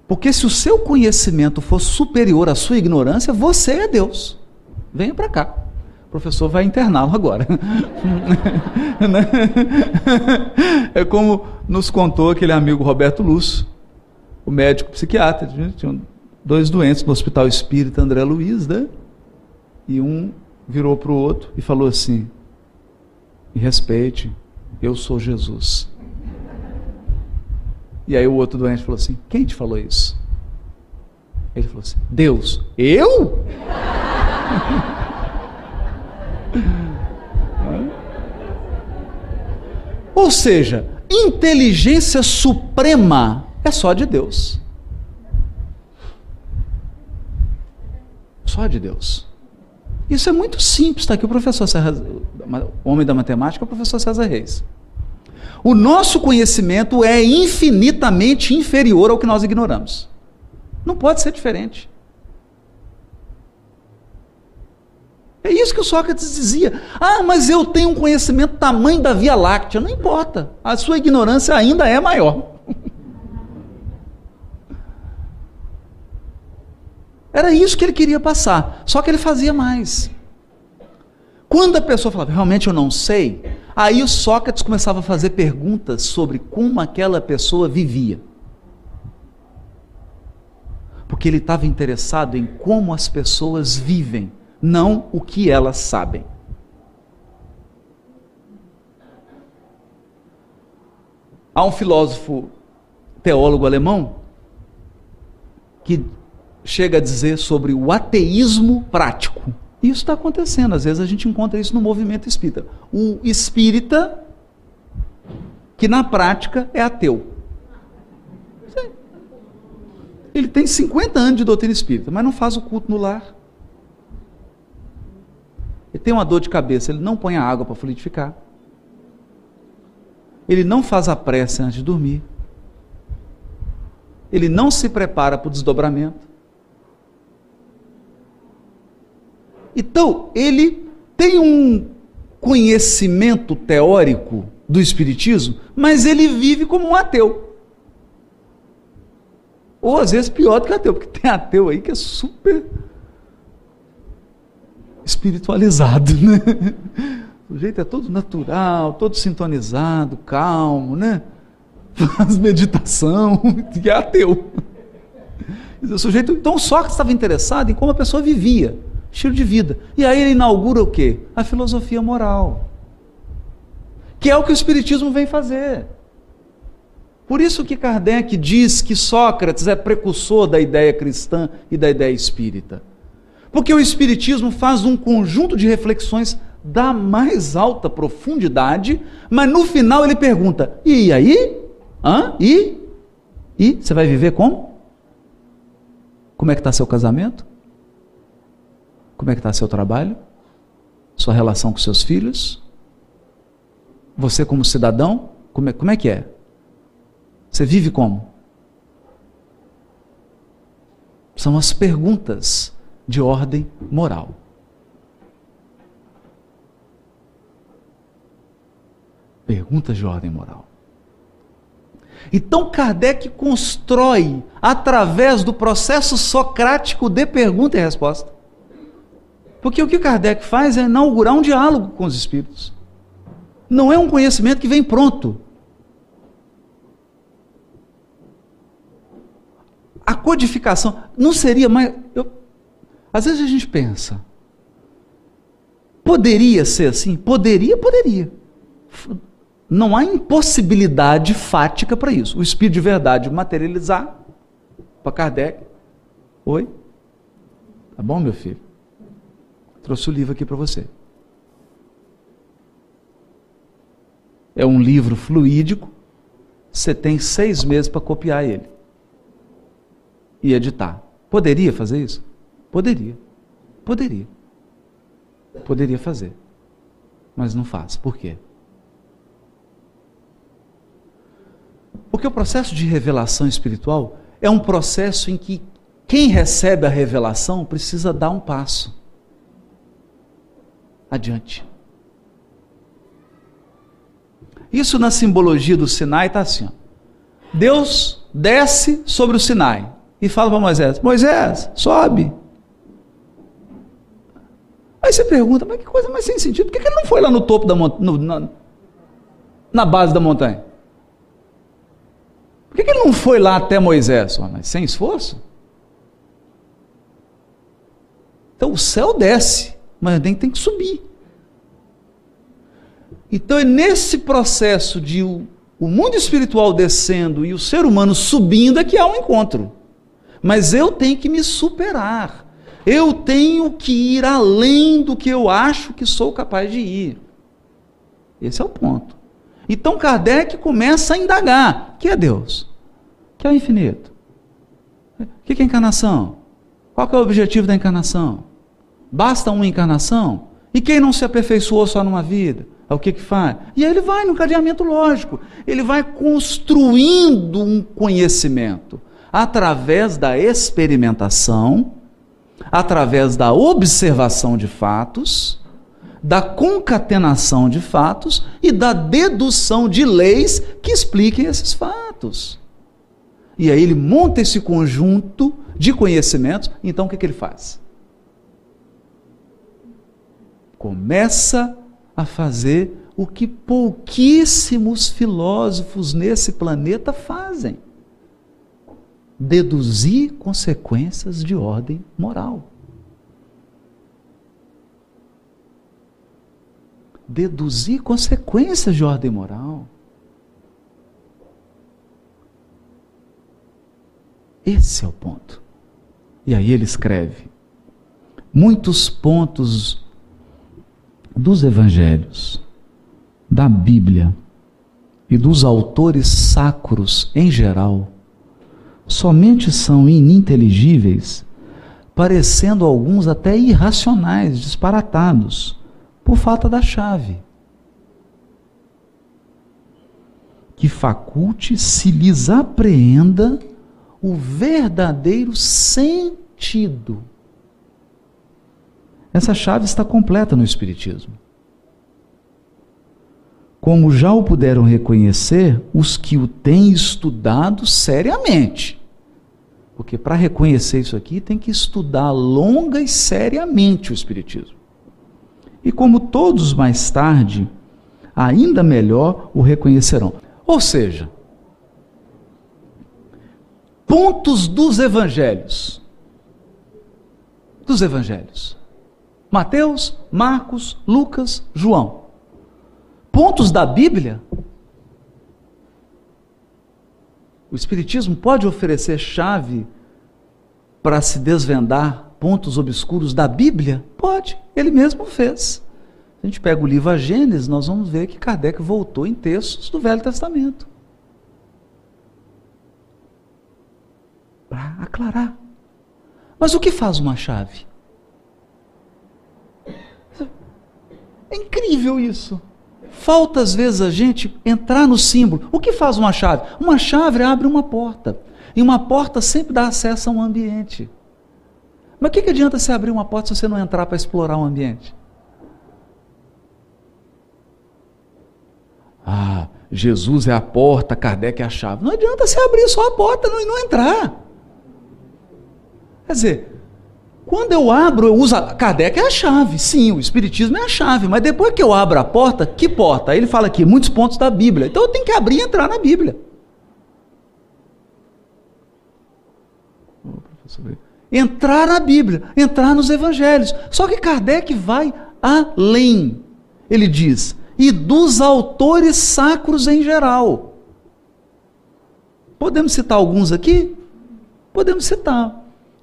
Porque se o seu conhecimento for superior à sua ignorância, você é Deus. Venha para cá. O professor vai interná-lo agora. Né? é como nos contou aquele amigo Roberto Lúcio, o médico psiquiatra. Tinha dois doentes no Hospital Espírita André Luiz, né? E um virou para o outro e falou assim: Me respeite, eu sou Jesus. E aí o outro doente falou assim: Quem te falou isso? Ele falou assim: Deus. Eu? Ou seja, inteligência suprema é só de Deus. Só de Deus. Isso é muito simples, está aqui o professor César, homem da matemática, o professor César Reis. O nosso conhecimento é infinitamente inferior ao que nós ignoramos. Não pode ser diferente. É isso que o Sócrates dizia. Ah, mas eu tenho um conhecimento tamanho da Via Láctea. Não importa. A sua ignorância ainda é maior. Era isso que ele queria passar. Só que ele fazia mais. Quando a pessoa falava, realmente eu não sei, aí o Sócrates começava a fazer perguntas sobre como aquela pessoa vivia. Porque ele estava interessado em como as pessoas vivem não o que elas sabem. Há um filósofo teólogo alemão que chega a dizer sobre o ateísmo prático. Isso está acontecendo, às vezes a gente encontra isso no movimento espírita. O espírita que na prática é ateu. Ele tem 50 anos de doutrina espírita, mas não faz o culto no lar. Ele tem uma dor de cabeça, ele não põe a água para fluidificar. Ele não faz a prece antes de dormir. Ele não se prepara para o desdobramento. Então, ele tem um conhecimento teórico do Espiritismo, mas ele vive como um ateu. Ou às vezes pior do que ateu, porque tem ateu aí que é super espiritualizado, né? O jeito é todo natural, todo sintonizado, calmo, né? Faz meditação, que é ateu. O sujeito, então estava interessado em como a pessoa vivia, estilo de vida. E aí ele inaugura o quê? A filosofia moral. Que é o que o Espiritismo vem fazer. Por isso que Kardec diz que Sócrates é precursor da ideia cristã e da ideia espírita. Porque o Espiritismo faz um conjunto de reflexões da mais alta profundidade, mas no final ele pergunta: e aí? Hã? E? E? Você vai viver como? Como é que está seu casamento? Como é que está seu trabalho? Sua relação com seus filhos? Você como cidadão? Como é, como é que é? Você vive como? São as perguntas de ordem moral. Perguntas de ordem moral. Então Kardec constrói, através do processo socrático de pergunta e resposta. Porque o que Kardec faz é inaugurar um diálogo com os espíritos. Não é um conhecimento que vem pronto. A codificação não seria mais. Eu, às vezes a gente pensa, poderia ser assim? Poderia, poderia. Não há impossibilidade fática para isso. O espírito de verdade materializar para Kardec. Oi? Tá bom, meu filho? Trouxe o livro aqui para você. É um livro fluídico. Você tem seis meses para copiar ele e editar. Poderia fazer isso? Poderia. Poderia. Poderia fazer. Mas não faz. Por quê? Porque o processo de revelação espiritual é um processo em que quem recebe a revelação precisa dar um passo adiante. Isso na simbologia do Sinai está assim: ó. Deus desce sobre o Sinai e fala para Moisés: Moisés, sobe. Aí você pergunta, mas que coisa mais sem sentido, por que ele não foi lá no topo da montanha, na, na, base da montanha? Por que ele não foi lá até Moisés? mas sem esforço? Então o céu desce, mas nem tem que subir. Então é nesse processo de o, o mundo espiritual descendo e o ser humano subindo é que há um encontro. Mas eu tenho que me superar. Eu tenho que ir além do que eu acho que sou capaz de ir. Esse é o ponto. Então Kardec começa a indagar: que é Deus? Que é o infinito? O que é encarnação? Qual é o objetivo da encarnação? Basta uma encarnação? E quem não se aperfeiçoou só numa vida? É o que que faz? E aí ele vai no cadeamento lógico. Ele vai construindo um conhecimento através da experimentação, através da observação de fatos, da concatenação de fatos e da dedução de leis que expliquem esses fatos. E aí ele monta esse conjunto de conhecimentos, então o que, que ele faz? Começa a fazer o que pouquíssimos filósofos nesse planeta fazem deduzir consequências de ordem moral. Deduzir consequências de ordem moral. Esse é o ponto. E aí ele escreve: muitos pontos dos evangelhos, da Bíblia e dos autores sacros em geral somente são ininteligíveis, parecendo alguns até irracionais, disparatados, por falta da chave. Que faculte se lhes apreenda o verdadeiro sentido. Essa chave está completa no Espiritismo. Como já o puderam reconhecer os que o têm estudado seriamente. Porque para reconhecer isso aqui tem que estudar longa e seriamente o Espiritismo. E como todos mais tarde, ainda melhor o reconhecerão. Ou seja, pontos dos evangelhos. Dos evangelhos. Mateus, Marcos, Lucas, João. Pontos da Bíblia. O Espiritismo pode oferecer chave para se desvendar pontos obscuros da Bíblia? Pode, ele mesmo fez. A gente pega o livro A Gênesis, nós vamos ver que Kardec voltou em textos do Velho Testamento. Para aclarar. Mas o que faz uma chave? É incrível isso. Falta às vezes a gente entrar no símbolo. O que faz uma chave? Uma chave abre uma porta. E uma porta sempre dá acesso a um ambiente. Mas o que, que adianta você abrir uma porta se você não entrar para explorar o um ambiente? Ah, Jesus é a porta, Kardec é a chave. Não adianta você abrir só a porta e não, não entrar. Quer dizer, quando eu abro, eu uso. A... Kardec é a chave, sim, o Espiritismo é a chave, mas depois que eu abro a porta, que porta? Aí ele fala aqui, muitos pontos da Bíblia. Então eu tenho que abrir e entrar na Bíblia. Entrar na Bíblia, entrar nos Evangelhos. Só que Kardec vai além. Ele diz, e dos autores sacros em geral. Podemos citar alguns aqui? Podemos citar.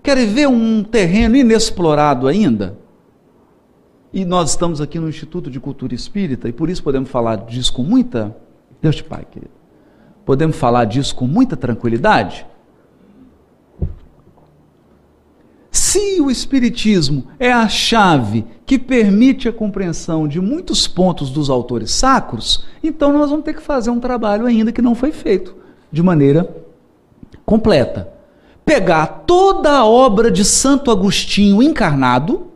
Querem ver um terreno inexplorado ainda? E nós estamos aqui no Instituto de Cultura Espírita e por isso podemos falar disso com muita. Deus te Pai, querido. Podemos falar disso com muita tranquilidade? Se o Espiritismo é a chave que permite a compreensão de muitos pontos dos autores sacros, então nós vamos ter que fazer um trabalho ainda que não foi feito de maneira completa pegar toda a obra de Santo Agostinho encarnado,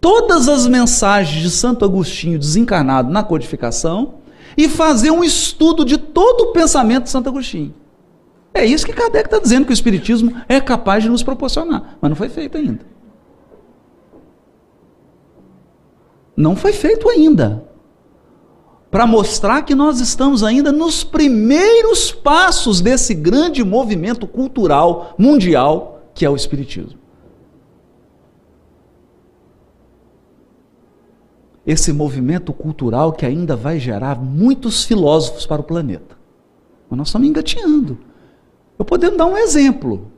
todas as mensagens de Santo Agostinho desencarnado na codificação e fazer um estudo de todo o pensamento de Santo Agostinho. É isso que Kardec está dizendo que o Espiritismo é capaz de nos proporcionar, mas não foi feito ainda. Não foi feito ainda. Para mostrar que nós estamos ainda nos primeiros passos desse grande movimento cultural mundial que é o Espiritismo. Esse movimento cultural que ainda vai gerar muitos filósofos para o planeta. Mas nós estamos engatinhando. Eu podendo dar um exemplo.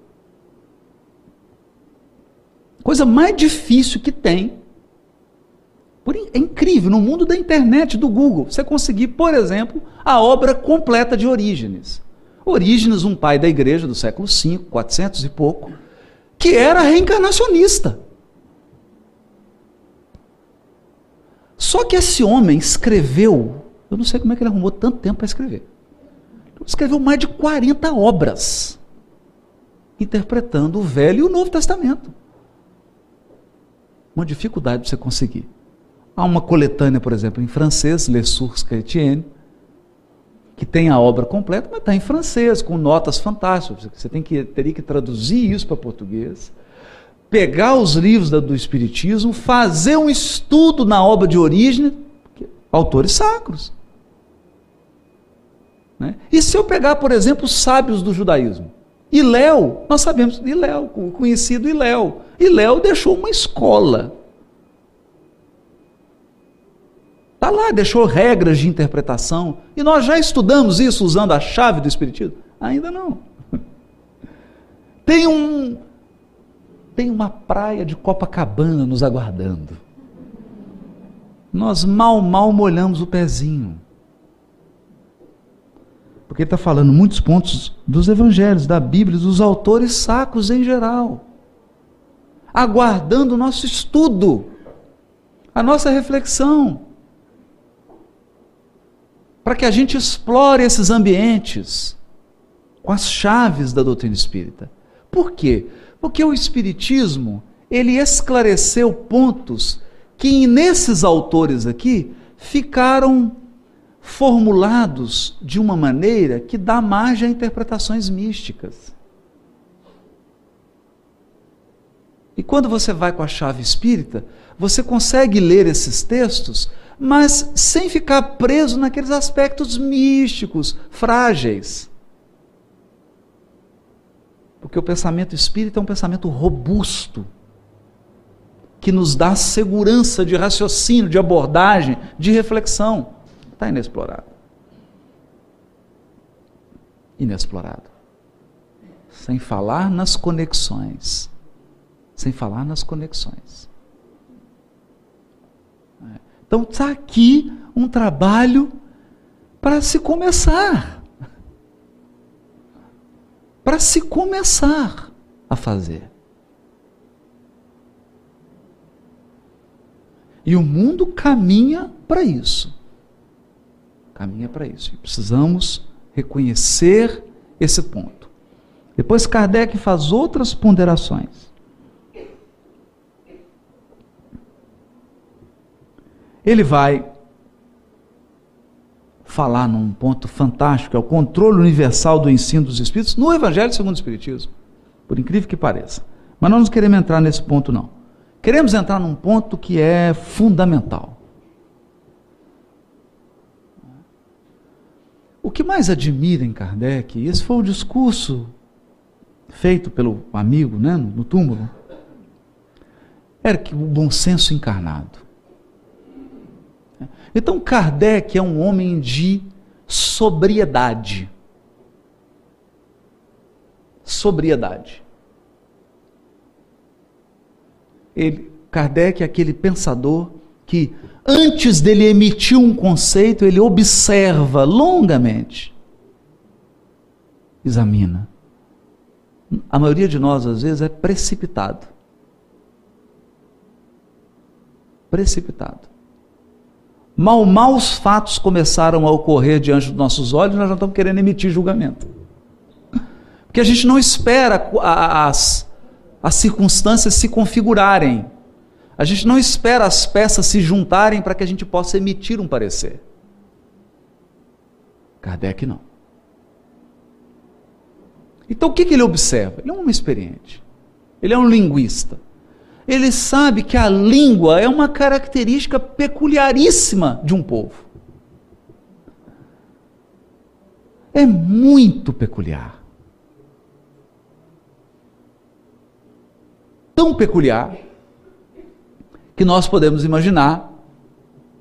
Coisa mais difícil que tem. É incrível, no mundo da internet, do Google, você conseguir, por exemplo, a obra completa de Orígenes. Orígenes, um pai da igreja do século V, 400 e pouco, que era reencarnacionista. Só que esse homem escreveu, eu não sei como é que ele arrumou tanto tempo para escrever escreveu mais de 40 obras interpretando o Velho e o Novo Testamento. Uma dificuldade para você conseguir. Há uma coletânea, por exemplo, em francês, Les Sources Chrétiennes, que tem a obra completa, mas está em francês, com notas fantásticas. Você tem que, teria que traduzir isso para português, pegar os livros do Espiritismo, fazer um estudo na obra de origem, autores sacros. Né? E se eu pegar, por exemplo, os sábios do judaísmo? Iléu, nós sabemos, Iléu, conhecido Iléu. Iléu deixou uma escola. Está lá, deixou regras de interpretação. E nós já estudamos isso usando a chave do Espiritismo? Ainda não. Tem um. Tem uma praia de Copacabana nos aguardando. Nós mal, mal molhamos o pezinho. Porque ele está falando muitos pontos dos evangelhos, da Bíblia, dos autores sacros em geral. Aguardando o nosso estudo, a nossa reflexão. Para que a gente explore esses ambientes com as chaves da doutrina espírita. Por quê? Porque o Espiritismo, ele esclareceu pontos que nesses autores aqui ficaram formulados de uma maneira que dá margem a interpretações místicas. E quando você vai com a chave espírita, você consegue ler esses textos, mas sem ficar preso naqueles aspectos místicos, frágeis. Porque o pensamento espírita é um pensamento robusto, que nos dá segurança de raciocínio, de abordagem, de reflexão. Está inexplorado. Inexplorado. Sem falar nas conexões. Sem falar nas conexões. Então está aqui um trabalho para se começar. Para se começar a fazer. E o mundo caminha para isso caminha para isso. E precisamos reconhecer esse ponto. Depois Kardec faz outras ponderações. Ele vai falar num ponto fantástico, é o controle universal do ensino dos espíritos no Evangelho segundo o Espiritismo. Por incrível que pareça. Mas nós não queremos entrar nesse ponto, não. Queremos entrar num ponto que é fundamental. O que mais admira em Kardec, esse foi o discurso feito pelo amigo né, no túmulo, era que o bom senso encarnado. Então Kardec é um homem de sobriedade. Sobriedade. Ele, Kardec é aquele pensador que antes dele emitir um conceito, ele observa longamente, examina. A maioria de nós, às vezes, é precipitado. Precipitado. Mal, os fatos começaram a ocorrer diante dos nossos olhos, nós já estamos querendo emitir julgamento. Porque que a gente não espera as, as circunstâncias se configurarem. A gente não espera as peças se juntarem para que a gente possa emitir um parecer. Kardec não. Então o que, que ele observa? Ele é um homem experiente. Ele é um linguista. Ele sabe que a língua é uma característica peculiaríssima de um povo. É muito peculiar. Tão peculiar que nós podemos imaginar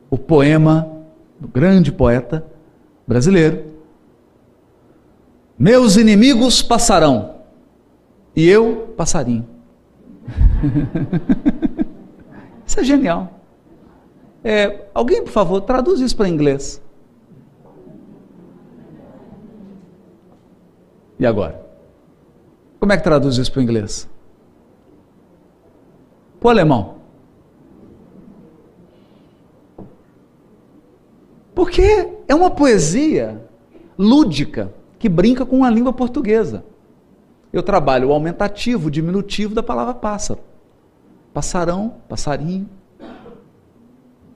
o poema do grande poeta brasileiro. Meus inimigos passarão e eu passarinho. isso é genial. É, alguém, por favor, traduz isso para inglês. E agora? Como é que traduz isso para o inglês? Para o alemão. Porque é uma poesia lúdica que brinca com a língua portuguesa. Eu trabalho o aumentativo, o diminutivo da palavra pássaro. Passarão, passarinho.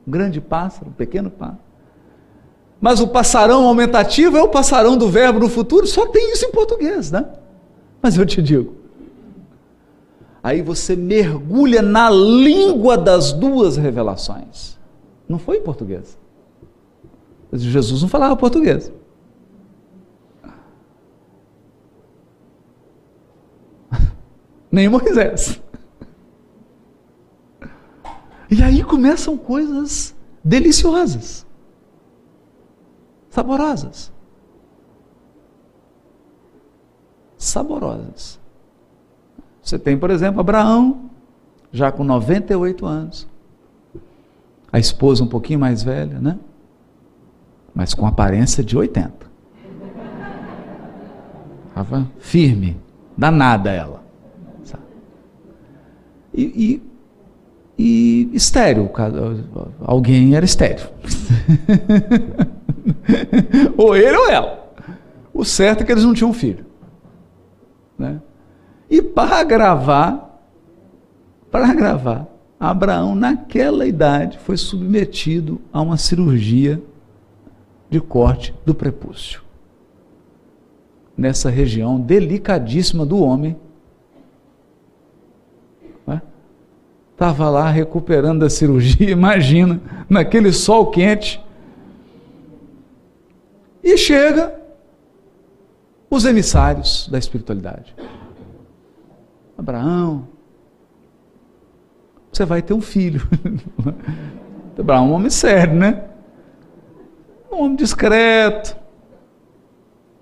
Um grande pássaro, um pequeno pássaro. Mas o passarão aumentativo é o passarão do verbo no futuro, só tem isso em português, né? Mas eu te digo. Aí você mergulha na língua das duas revelações. Não foi em português. Jesus não falava português. Nem Moisés. E aí começam coisas deliciosas, saborosas. Saborosas. Você tem, por exemplo, Abraão, já com 98 anos. A esposa um pouquinho mais velha, né? mas com aparência de 80. Estava firme, danada ela. E, e, e estéreo, alguém era estéreo. ou ele ou ela. O certo é que eles não tinham filho. Né? E para gravar, para gravar, Abraão, naquela idade, foi submetido a uma cirurgia de corte do prepúcio. Nessa região delicadíssima do homem, estava lá recuperando da cirurgia, imagina, naquele sol quente. E chega os emissários da espiritualidade. Abraão, você vai ter um filho. Abraão é um homem sério, né? Um homem discreto,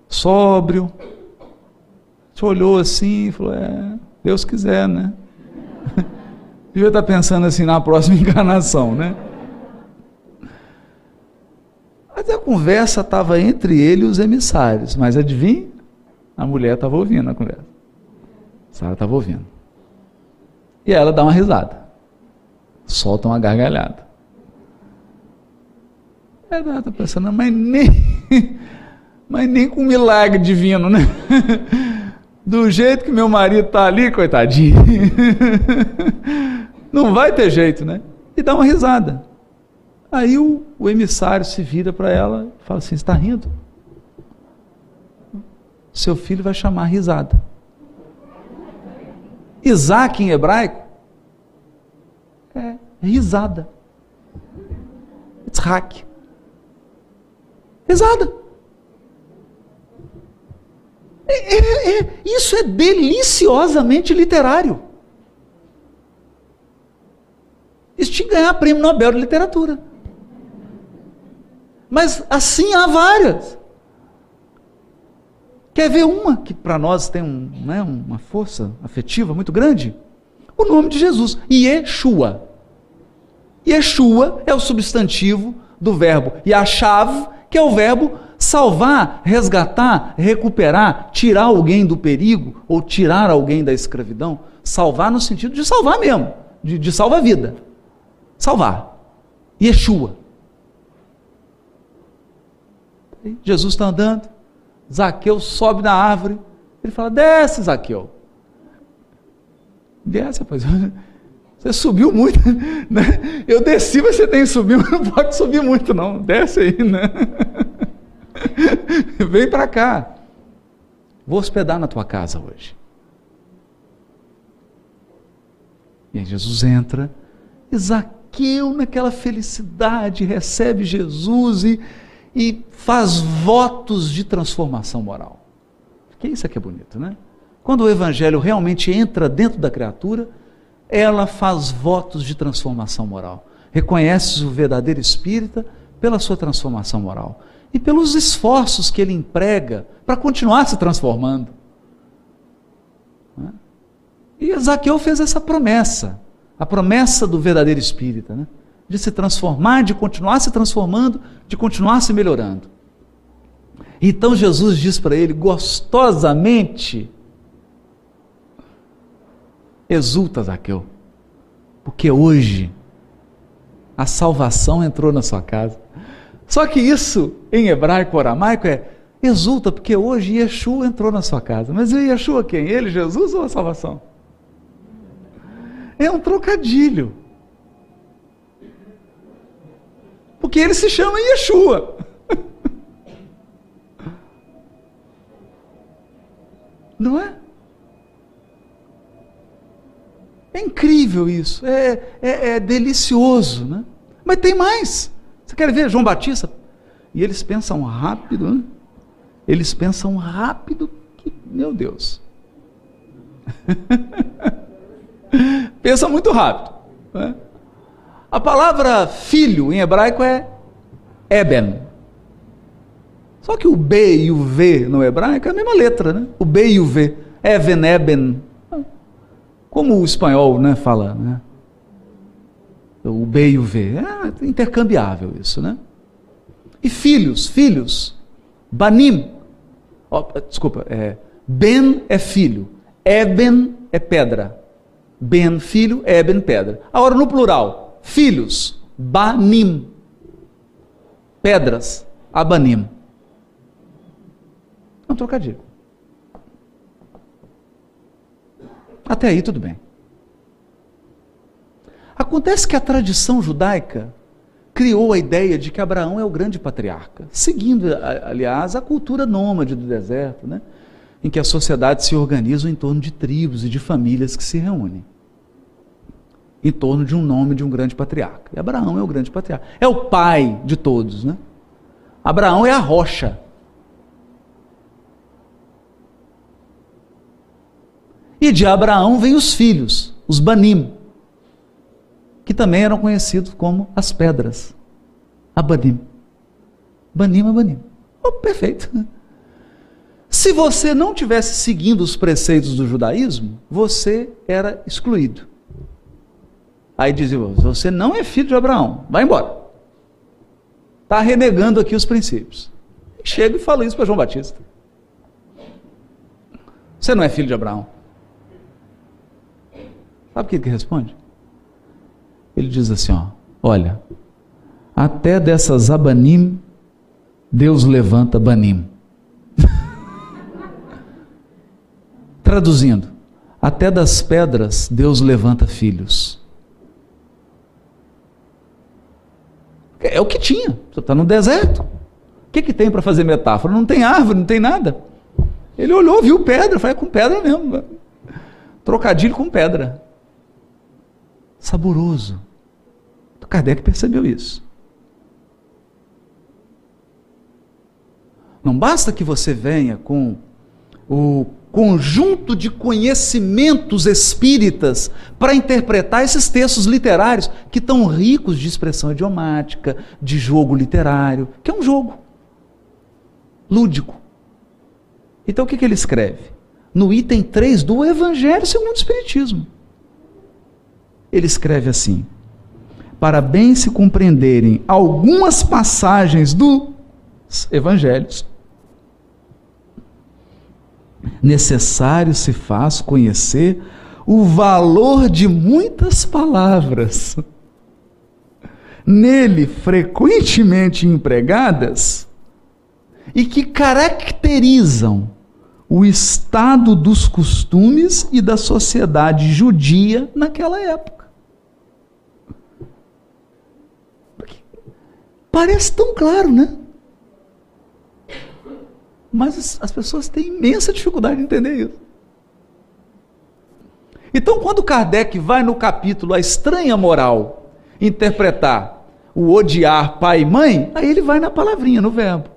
sóbrio. Você olhou assim e falou: É, Deus quiser, né? Devia estar pensando assim na próxima encarnação, né? Mas a conversa estava entre ele e os emissários. Mas adivinha? A mulher estava ouvindo a conversa. Sara estava ouvindo. E ela dá uma risada. Solta uma gargalhada. Ela está pensando, mas nem, mas nem com milagre divino, né? Do jeito que meu marido está ali, coitadinho. Não vai ter jeito, né? E dá uma risada. Aí o, o emissário se vira para ela e fala assim: está rindo? Seu filho vai chamar risada. Isaac em hebraico é risada. Itzhak. Risada. É, é, é, isso é deliciosamente literário. Isso tinha que ganhar prêmio Nobel de Literatura. Mas assim há várias. Quer ver uma que para nós tem um, né, uma força afetiva muito grande? O nome de Jesus, Yeshua. Yeshua é o substantivo do verbo Yashav, que é o verbo salvar, resgatar, recuperar, tirar alguém do perigo ou tirar alguém da escravidão. Salvar no sentido de salvar mesmo, de, de salvar a vida. Salvar. Yeshua. Jesus está andando, Zaqueu sobe na árvore, Ele fala: desce, Zaqueu. Desce, rapaz. Você subiu muito, né? Eu desci, mas você tem que subir, não pode subir muito, não. Desce aí, né? Vem para cá. Vou hospedar na tua casa hoje. E aí Jesus entra, e Zaqueu, naquela felicidade, recebe Jesus e, e faz votos de transformação moral. Que isso aqui é bonito, né? Quando o evangelho realmente entra dentro da criatura, ela faz votos de transformação moral. Reconhece o verdadeiro espírita pela sua transformação moral e pelos esforços que ele emprega para continuar se transformando. Né? E Zaqueu fez essa promessa, a promessa do verdadeiro espírita, né? de se transformar, de continuar se transformando, de continuar se melhorando. Então Jesus diz para ele gostosamente: Exulta, Zaqueu, porque hoje a salvação entrou na sua casa. Só que isso, em hebraico aramaico, é exulta, porque hoje Yeshua entrou na sua casa. Mas Yeshua quem? Ele, Jesus ou a salvação? É um trocadilho. Porque ele se chama Yeshua. Não é? É incrível isso, é, é, é delicioso, né? Mas tem mais. Você quer ver João Batista? E eles pensam rápido, né? Eles pensam rápido, que, meu Deus. Pensa muito rápido. Né? A palavra filho em hebraico é Eben. Só que o B e o V no hebraico é a mesma letra, né? O B e o V. Even, Eben. Como o espanhol né, fala, né? o B e o V. É intercambiável isso, né? E filhos, filhos. Banim. Oh, desculpa, é, Ben é filho. Eben é pedra. Ben, filho, Eben, pedra. Agora no plural, filhos. Banim. Pedras. Abanim. É um trocadilho. Até aí tudo bem. Acontece que a tradição judaica criou a ideia de que Abraão é o grande patriarca, seguindo, aliás, a cultura nômade do deserto, né? em que as sociedades se organizam em torno de tribos e de famílias que se reúnem em torno de um nome de um grande patriarca. E Abraão é o grande patriarca. É o pai de todos, né? Abraão é a rocha. E de Abraão vêm os filhos, os Banim que também eram conhecidos como as pedras. Abanim. Banim, Abanim. Oh, perfeito. Se você não tivesse seguindo os preceitos do judaísmo, você era excluído. Aí dizia, você não é filho de Abraão, vai embora. Está renegando aqui os princípios. Chega e fala isso para João Batista. Você não é filho de Abraão. Sabe o que ele responde? Ele diz assim: ó, olha, até dessas abanim, Deus levanta banim. Traduzindo, até das pedras Deus levanta filhos. É o que tinha. Você está no deserto. O que, que tem para fazer metáfora? Não tem árvore, não tem nada. Ele olhou, viu pedra, foi com pedra mesmo. Trocadilho com pedra. Saboroso. Kardec percebeu isso. Não basta que você venha com o conjunto de conhecimentos espíritas para interpretar esses textos literários que estão ricos de expressão idiomática, de jogo literário, que é um jogo lúdico. Então o que, que ele escreve? No item 3 do Evangelho segundo o Espiritismo. Ele escreve assim: para bem se compreenderem algumas passagens dos evangelhos, necessário se faz conhecer o valor de muitas palavras, nele frequentemente empregadas e que caracterizam o estado dos costumes e da sociedade judia naquela época. Parece tão claro, né? Mas as pessoas têm imensa dificuldade de entender isso. Então, quando Kardec vai no capítulo A Estranha Moral interpretar o odiar pai e mãe, aí ele vai na palavrinha, no verbo,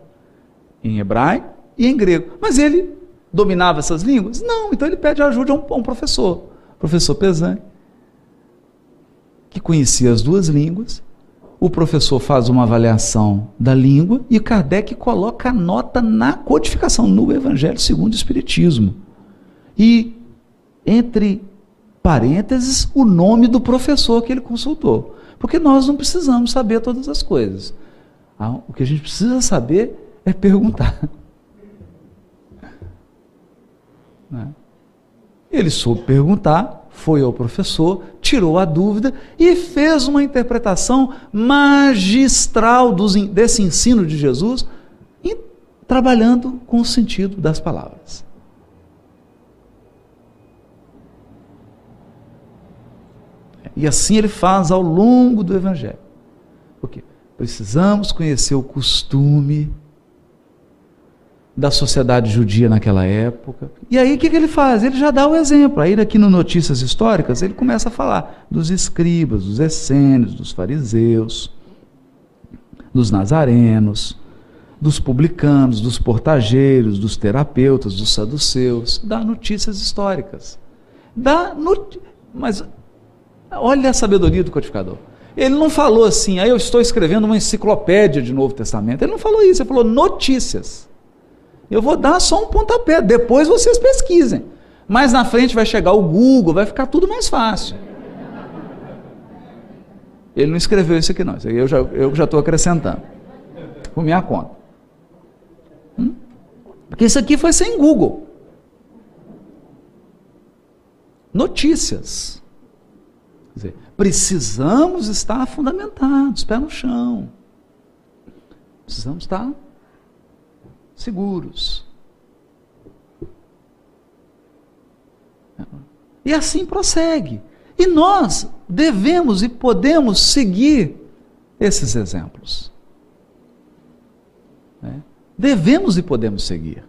em hebraico e em grego. Mas ele dominava essas línguas? Não, então ele pede ajuda a um, a um professor, professor Pesani, que conhecia as duas línguas. O professor faz uma avaliação da língua e Kardec coloca a nota na codificação, no Evangelho segundo o Espiritismo. E entre parênteses, o nome do professor que ele consultou. Porque nós não precisamos saber todas as coisas. Ah, o que a gente precisa saber é perguntar. Né? Ele soube perguntar, foi ao professor, tirou a dúvida e fez uma interpretação magistral desse ensino de Jesus, trabalhando com o sentido das palavras. E assim ele faz ao longo do Evangelho. Porque precisamos conhecer o costume da sociedade judia naquela época. E aí o que, que ele faz? Ele já dá o exemplo. Aí aqui no Notícias Históricas ele começa a falar dos escribas, dos essênios, dos fariseus, dos nazarenos, dos publicanos, dos portageiros, dos terapeutas, dos saduceus. Dá notícias históricas. Dá not... Mas Olha a sabedoria do codificador. Ele não falou assim, aí eu estou escrevendo uma enciclopédia de Novo Testamento. Ele não falou isso, ele falou notícias. Eu vou dar só um pontapé, depois vocês pesquisem. Mais na frente vai chegar o Google, vai ficar tudo mais fácil. Ele não escreveu isso aqui não, isso aqui eu já eu já estou acrescentando. Por minha conta. Hum? Porque isso aqui foi sem Google. Notícias. Quer dizer, precisamos estar fundamentados, pé no chão. Precisamos estar seguros. E assim prossegue. E nós devemos e podemos seguir esses exemplos. Né? Devemos e podemos seguir.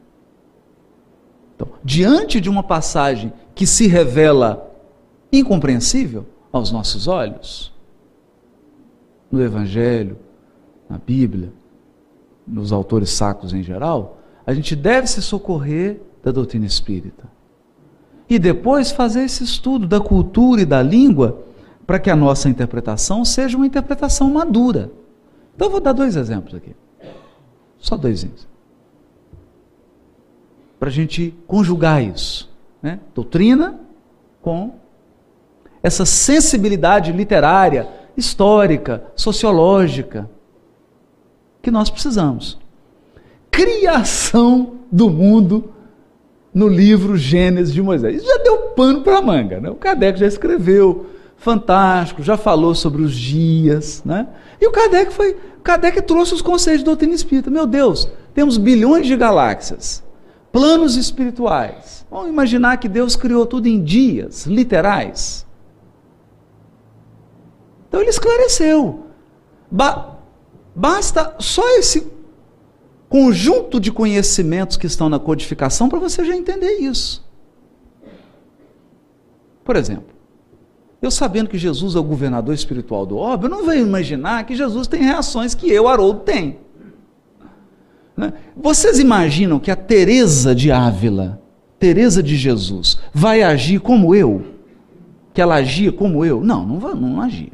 Então, diante de uma passagem que se revela incompreensível, aos nossos olhos? No Evangelho, na Bíblia, nos autores sacros em geral, a gente deve se socorrer da doutrina espírita. E depois fazer esse estudo da cultura e da língua para que a nossa interpretação seja uma interpretação madura. Então eu vou dar dois exemplos aqui. Só dois. Para a gente conjugar isso. Né? Doutrina com essa sensibilidade literária, histórica, sociológica que nós precisamos. Criação do mundo no livro Gênesis de Moisés. Isso já deu pano para a manga. Né? O Kardec já escreveu, fantástico, já falou sobre os dias. Né? E o Kardec, foi, Kardec trouxe os conceitos de doutrina espírita. Meu Deus, temos bilhões de galáxias, planos espirituais. Vamos imaginar que Deus criou tudo em dias literais. Então ele esclareceu. Ba basta só esse conjunto de conhecimentos que estão na codificação para você já entender isso. Por exemplo, eu sabendo que Jesus é o governador espiritual do orbe, eu não venho imaginar que Jesus tem reações que eu, Haroldo, tenho. Né? Vocês imaginam que a Teresa de Ávila, Teresa de Jesus, vai agir como eu? Que ela agia como eu? Não, não, não agia.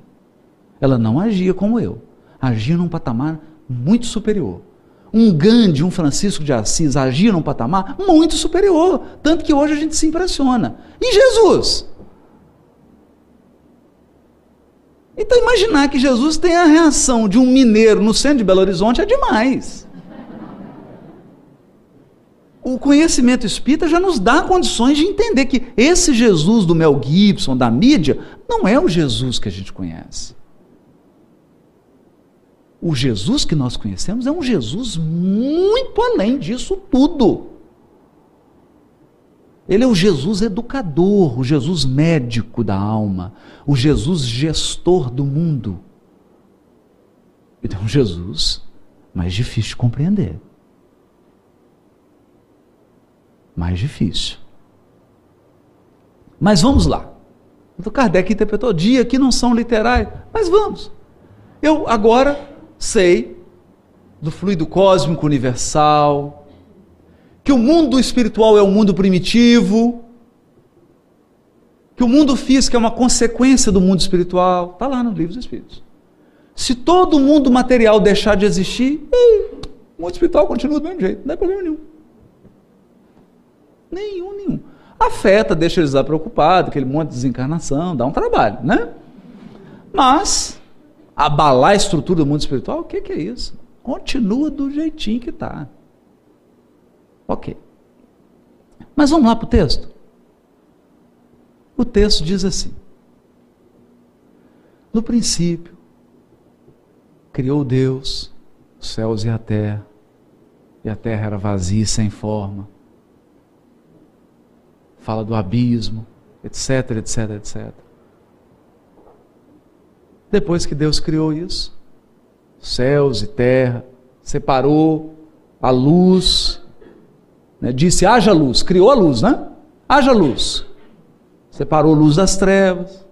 Ela não agia como eu. Agia num patamar muito superior. Um Gandhi, um Francisco de Assis agia num patamar muito superior. Tanto que hoje a gente se impressiona. E Jesus? Então imaginar que Jesus tem a reação de um mineiro no centro de Belo Horizonte é demais. O conhecimento espírita já nos dá condições de entender que esse Jesus do Mel Gibson, da mídia, não é o Jesus que a gente conhece. O Jesus que nós conhecemos é um Jesus muito além disso tudo. Ele é o Jesus educador, o Jesus médico da alma, o Jesus gestor do mundo. Um Jesus mais difícil de compreender. Mais difícil. Mas vamos lá. O Kardec interpretou dia que não são literais, mas vamos. Eu agora sei do fluido cósmico universal, que o mundo espiritual é um mundo primitivo, que o mundo físico é uma consequência do mundo espiritual. Está lá no livro dos Espíritos. Se todo mundo material deixar de existir, o mundo espiritual continua do mesmo jeito, não é problema nenhum. Nenhum, nenhum. Afeta, deixa eles preocupados, aquele monte de desencarnação, dá um trabalho, né? Mas, abalar a estrutura do mundo espiritual, o que, que é isso? Continua do jeitinho que está. Ok. Mas vamos lá para o texto. O texto diz assim: No princípio, criou Deus os céus e a terra, e a terra era vazia sem forma. Fala do abismo, etc, etc, etc. Depois que Deus criou isso, céus e terra, separou a luz, né? disse: haja luz, criou a luz, né? Haja luz. Separou a luz das trevas.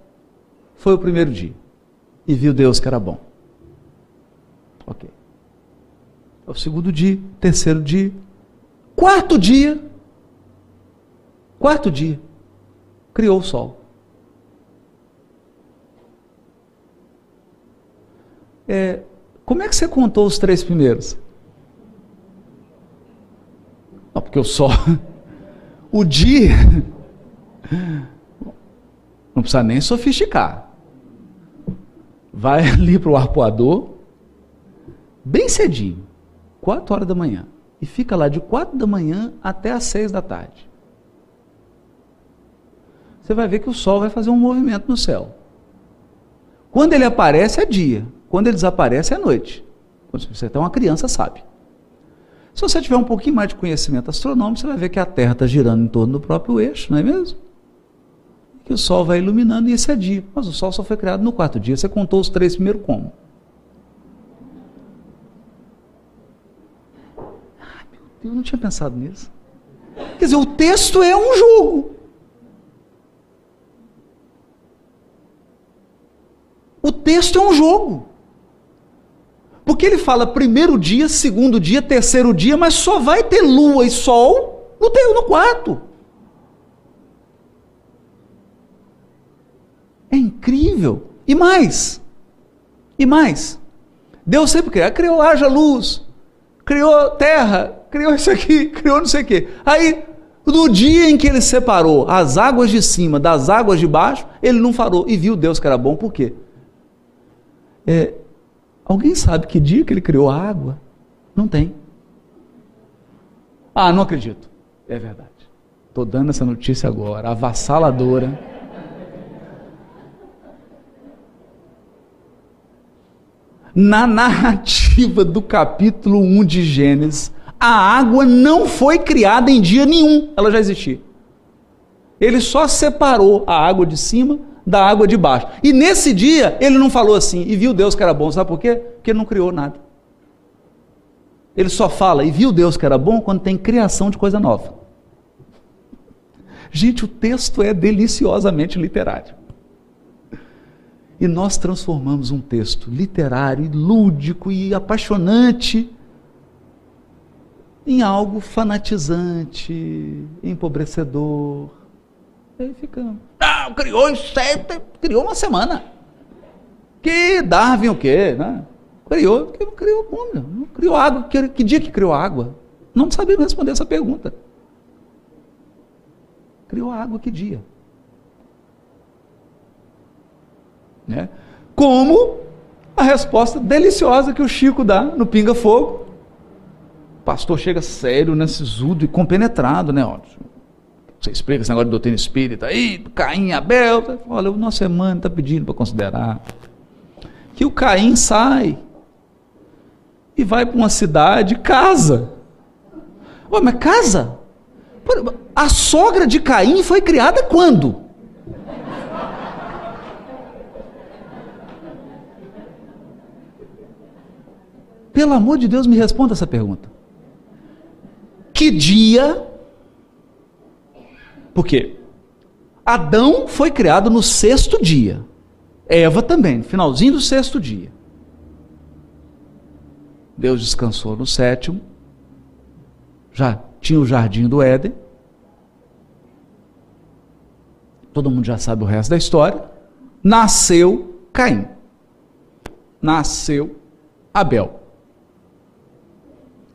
Foi o primeiro dia. E viu Deus que era bom. Ok. É o segundo dia, terceiro dia, quarto dia. Quarto dia. Criou o sol. É, como é que você contou os três primeiros? Não, porque o sol. O dia. Não precisa nem sofisticar. Vai ali para o arpoador, bem cedinho, 4 horas da manhã. E fica lá de 4 da manhã até as 6 da tarde. Você vai ver que o sol vai fazer um movimento no céu. Quando ele aparece é dia. Quando ele desaparece é noite. Quando você é uma criança, sabe. Se você tiver um pouquinho mais de conhecimento astronômico, você vai ver que a Terra está girando em torno do próprio eixo, não é mesmo? Que o Sol vai iluminando e esse é dia. Mas o Sol só foi criado no quarto dia. Você contou os três primeiros como? Ai, meu Deus, eu não tinha pensado nisso. Quer dizer, o texto é um jogo. O texto é um jogo. Porque ele fala primeiro dia, segundo dia, terceiro dia, mas só vai ter lua e sol no teu, no quarto. É incrível. E mais. E mais. Deus sempre criou, criou haja luz, criou terra, criou isso aqui, criou não sei o quê. Aí, no dia em que ele separou as águas de cima das águas de baixo, ele não falou e viu Deus que era bom, por quê? É, Alguém sabe que dia que ele criou a água? Não tem. Ah, não acredito. É verdade. Estou dando essa notícia agora, avassaladora. Na narrativa do capítulo 1 de Gênesis, a água não foi criada em dia nenhum, ela já existia. Ele só separou a água de cima da água de baixo. E nesse dia, ele não falou assim, e viu Deus que era bom, sabe por quê? Porque ele não criou nada. Ele só fala, e viu Deus que era bom, quando tem criação de coisa nova. Gente, o texto é deliciosamente literário. E nós transformamos um texto literário, lúdico e apaixonante em algo fanatizante, empobrecedor. E aí ficamos. Ah, criou em sete, criou uma semana. Que Darwin o quê? Né? Criou, que não criou como? Não criou água. Que, que dia que criou água? Não sabemos responder essa pergunta. Criou água que dia? Né? Como a resposta deliciosa que o Chico dá no Pinga Fogo. O pastor chega sério, né, sisudo e compenetrado, né? Ótimo. Você explica esse negócio de doutrina espírita aí, Caim, Abel. Olha, o nosso irmão está pedindo para considerar que o Caim sai e vai para uma cidade, casa. Ué, mas casa? A sogra de Caim foi criada quando? Pelo amor de Deus, me responda essa pergunta. Que dia? Porque Adão foi criado no sexto dia. Eva também, no finalzinho do sexto dia. Deus descansou no sétimo. Já tinha o jardim do Éden. Todo mundo já sabe o resto da história. Nasceu Caim. Nasceu Abel.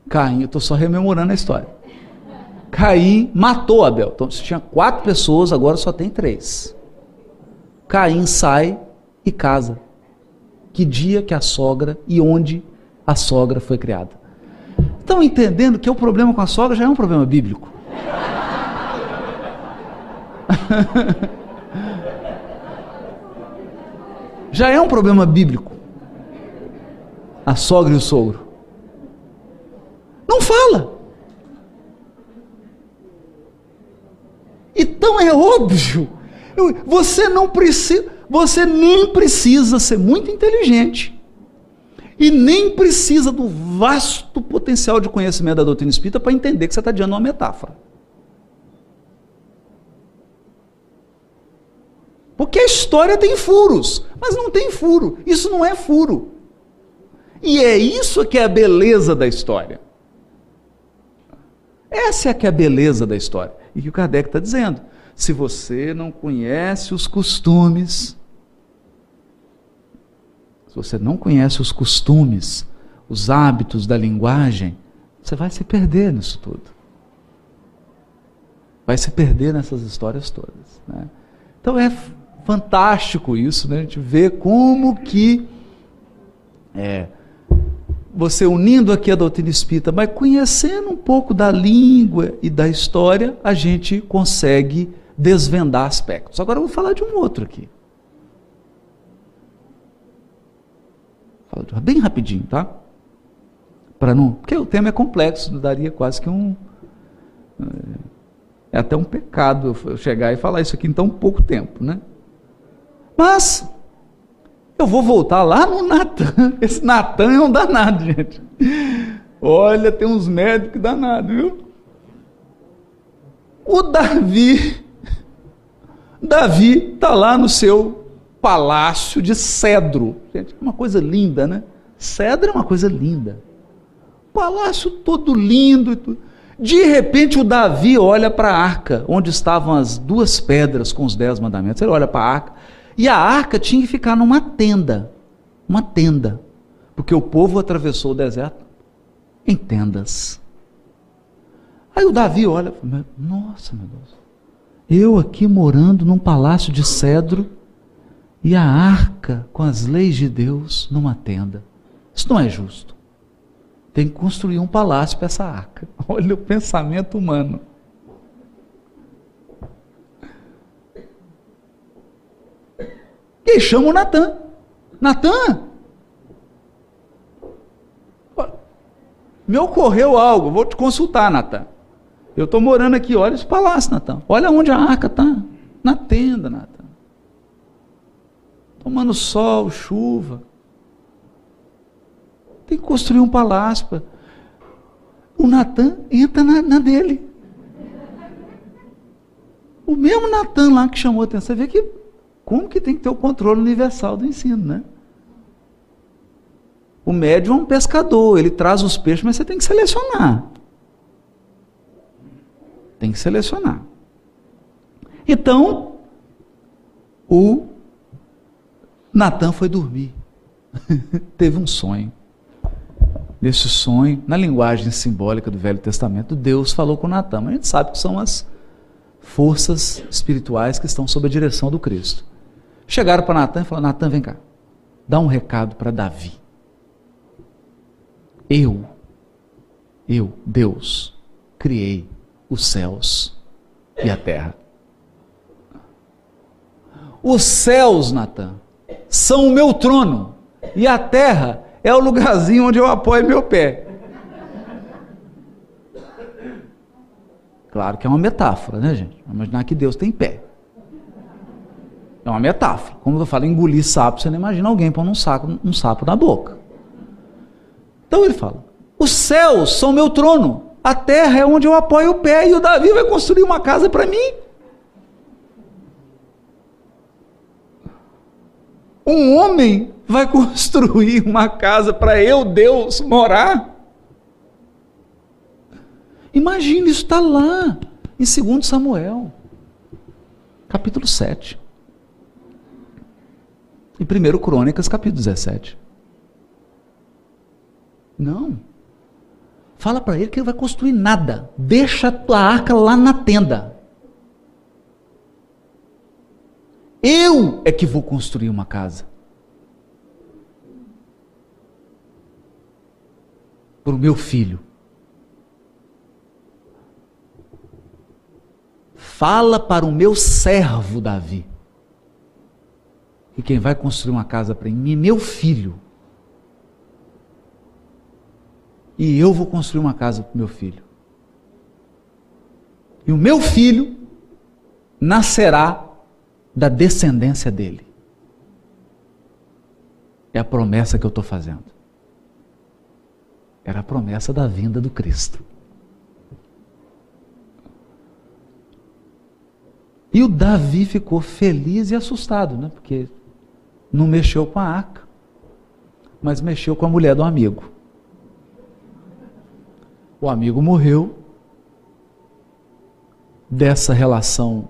Caim, eu estou só rememorando a história. Caim matou Abel. Então, se tinha quatro pessoas, agora só tem três. Caim sai e casa. Que dia que a sogra e onde a sogra foi criada. Estão entendendo que o problema com a sogra já é um problema bíblico? já é um problema bíblico. A sogra e o sogro. Não fala. Então é óbvio. Você não precisa, você nem precisa ser muito inteligente. E nem precisa do vasto potencial de conhecimento da doutrina espírita para entender que você está diante de uma metáfora. Porque a história tem furos, mas não tem furo. Isso não é furo. E é isso que é a beleza da história. Essa é que é a beleza da história. E que o Kardec está dizendo. Se você não conhece os costumes, se você não conhece os costumes, os hábitos da linguagem, você vai se perder nisso tudo. Vai se perder nessas histórias todas. Né? Então é fantástico isso, né? a gente vê como que é, você unindo aqui a doutrina espírita, mas conhecendo um pouco da língua e da história, a gente consegue desvendar aspectos. Agora eu vou falar de um outro aqui. Bem rapidinho, tá? Para não, porque o tema é complexo, daria quase que um é até um pecado eu chegar e falar isso aqui em tão pouco tempo, né? Mas eu vou voltar lá no Natan. Esse Natan é um danado, gente. Olha, tem uns médicos danados, viu? O Davi, Davi está lá no seu palácio de cedro. Gente, é uma coisa linda, né? Cedro é uma coisa linda. Palácio todo lindo. De repente o Davi olha para a arca, onde estavam as duas pedras com os dez mandamentos. Ele olha para a arca e a arca tinha que ficar numa tenda. Uma tenda. Porque o povo atravessou o deserto em tendas. Aí o Davi olha, nossa, meu Deus. Eu aqui morando num palácio de cedro e a arca com as leis de Deus numa tenda. Isso não é justo. Tem que construir um palácio para essa arca. Olha o pensamento humano. E chama o Natan. Natan, me ocorreu algo, vou te consultar, Natan. Eu estou morando aqui, olha esse palácio, Natan. Olha onde a arca está. Na tenda, Natan. Tomando sol, chuva. Tem que construir um palácio. Pra... O Natan entra na, na dele. O mesmo Natan lá que chamou a atenção. Você vê que como que tem que ter o controle universal do ensino, né? O médium é um pescador, ele traz os peixes, mas você tem que selecionar. Tem que selecionar. Então, o Natan foi dormir. Teve um sonho. Nesse sonho, na linguagem simbólica do Velho Testamento, Deus falou com Natan. Mas a gente sabe que são as forças espirituais que estão sob a direção do Cristo. Chegaram para Natan e falaram: Natan, vem cá, dá um recado para Davi. Eu, eu, Deus, criei os céus e a terra. Os céus, Natan, são o meu trono, e a terra é o lugarzinho onde eu apoio meu pé. Claro que é uma metáfora, né, gente? Imaginar que Deus tem pé. É uma metáfora. Como eu falo, engolir sapo, você não imagina alguém pondo um, saco, um sapo na boca. Então ele fala: os céus são meu trono, a terra é onde eu apoio o pé, e o Davi vai construir uma casa para mim. Um homem vai construir uma casa para eu, Deus, morar? Imagina, isso está lá, em 2 Samuel, capítulo 7. Em 1 Crônicas, capítulo 17. Não. Fala para ele que ele vai construir nada. Deixa a tua arca lá na tenda. Eu é que vou construir uma casa. Para o meu filho. Fala para o meu servo Davi. E quem vai construir uma casa para mim é meu filho. E eu vou construir uma casa para meu filho. E o meu filho nascerá da descendência dele. É a promessa que eu estou fazendo. Era a promessa da vinda do Cristo. E o Davi ficou feliz e assustado, né? Porque não mexeu com a arca, mas mexeu com a mulher do amigo. O amigo morreu. Dessa relação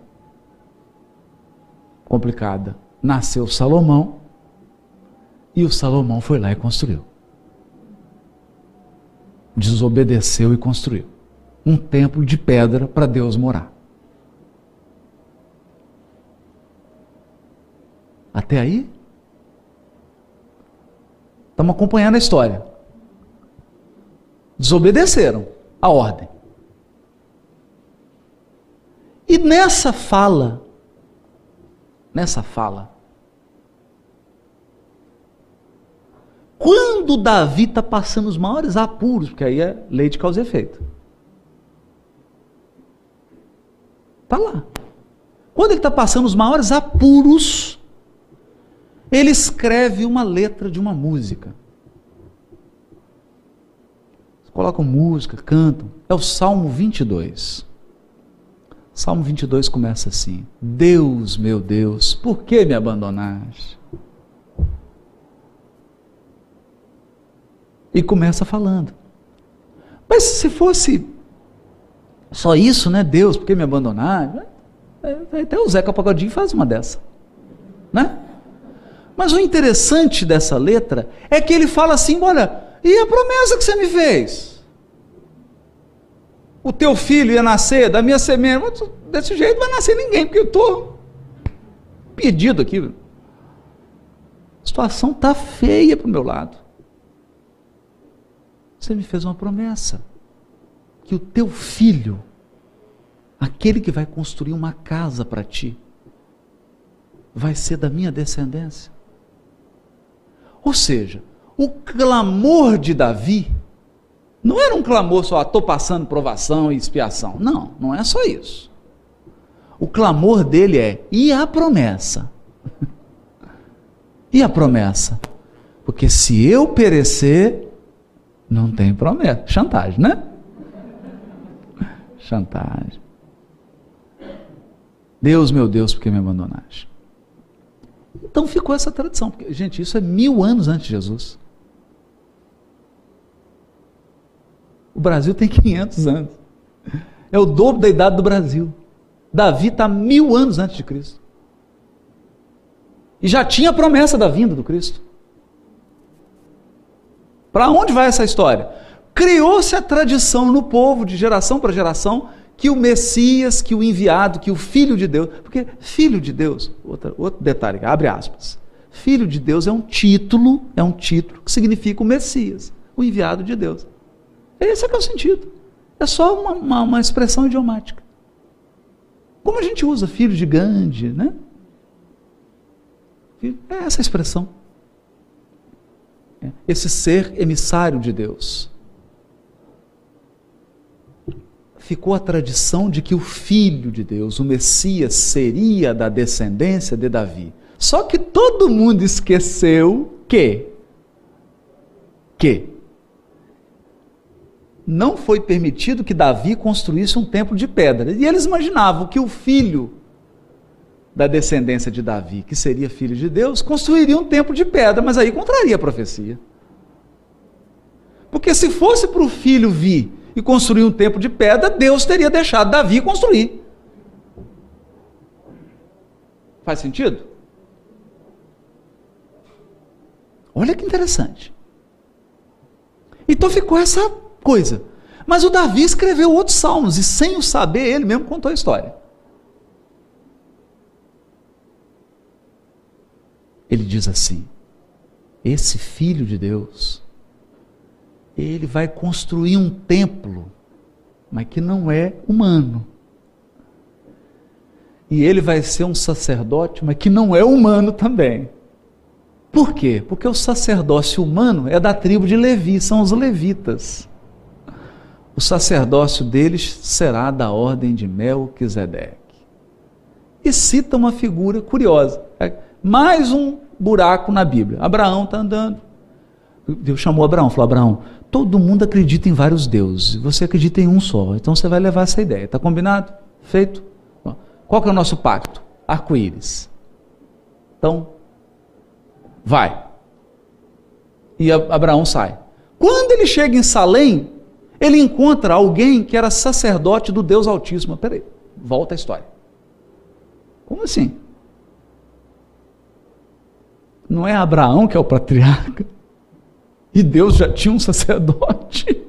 complicada, nasceu Salomão. E o Salomão foi lá e construiu. Desobedeceu e construiu um templo de pedra para Deus morar. Até aí? Estamos acompanhando a história desobedeceram a ordem. E nessa fala, nessa fala, quando Davi está passando os maiores apuros, porque aí é lei de causa e efeito. Está lá. Quando ele está passando os maiores apuros, ele escreve uma letra de uma música colocam música, cantam. É o Salmo 22. Salmo 22 começa assim: Deus, meu Deus, por que me abandonaste? E começa falando. Mas se fosse só isso, né? Deus, por que me abandonaste? Até o Zeca Pagodinho faz uma dessa. Né? Mas o interessante dessa letra é que ele fala assim: olha, e a promessa que você me fez? O teu filho ia nascer da minha semente. Desse jeito vai nascer ninguém, porque eu estou pedido aqui. A situação está feia para o meu lado. Você me fez uma promessa que o teu filho, aquele que vai construir uma casa para ti, vai ser da minha descendência. Ou seja, o clamor de Davi não era um clamor só, estou passando provação e expiação. Não, não é só isso. O clamor dele é: e a promessa? e a promessa? Porque se eu perecer, não tem promessa. Chantagem, né? Chantagem. Deus, meu Deus, por que me abandonaste? Então ficou essa tradição. Porque, gente, isso é mil anos antes de Jesus. O Brasil tem 500 anos. É o dobro da idade do Brasil. Davi está mil anos antes de Cristo. E já tinha promessa da vinda do Cristo. Para onde vai essa história? Criou-se a tradição no povo, de geração para geração, que o Messias, que o enviado, que o Filho de Deus, porque Filho de Deus, outra, outro detalhe, abre aspas. Filho de Deus é um título, é um título que significa o Messias, o enviado de Deus. Esse é que é o sentido. É só uma, uma, uma expressão idiomática. Como a gente usa filho de Gandhi, né? É essa expressão. Esse ser emissário de Deus. Ficou a tradição de que o filho de Deus, o Messias, seria da descendência de Davi. Só que todo mundo esqueceu que que não foi permitido que Davi construísse um templo de pedra. E eles imaginavam que o filho da descendência de Davi, que seria filho de Deus, construiria um templo de pedra, mas aí contraria a profecia. Porque se fosse para o filho vir e construir um templo de pedra, Deus teria deixado Davi construir. Faz sentido? Olha que interessante. Então ficou essa coisa. Mas o Davi escreveu outros salmos e sem o saber, ele mesmo contou a história. Ele diz assim: esse filho de Deus, ele vai construir um templo, mas que não é humano. E ele vai ser um sacerdote, mas que não é humano também. Por quê? Porque o sacerdócio humano é da tribo de Levi, são os levitas. O sacerdócio deles será da ordem de Melquisedeque. E cita uma figura curiosa. É mais um buraco na Bíblia. Abraão está andando. Deus chamou Abraão, falou: Abraão, todo mundo acredita em vários deuses, você acredita em um só, então você vai levar essa ideia. Está combinado? Feito? Qual que é o nosso pacto? Arco-íris. Então, vai. E Abraão sai. Quando ele chega em Salém, ele encontra alguém que era sacerdote do Deus Altíssimo. Peraí, volta a história. Como assim? Não é Abraão que é o patriarca? E Deus já tinha um sacerdote?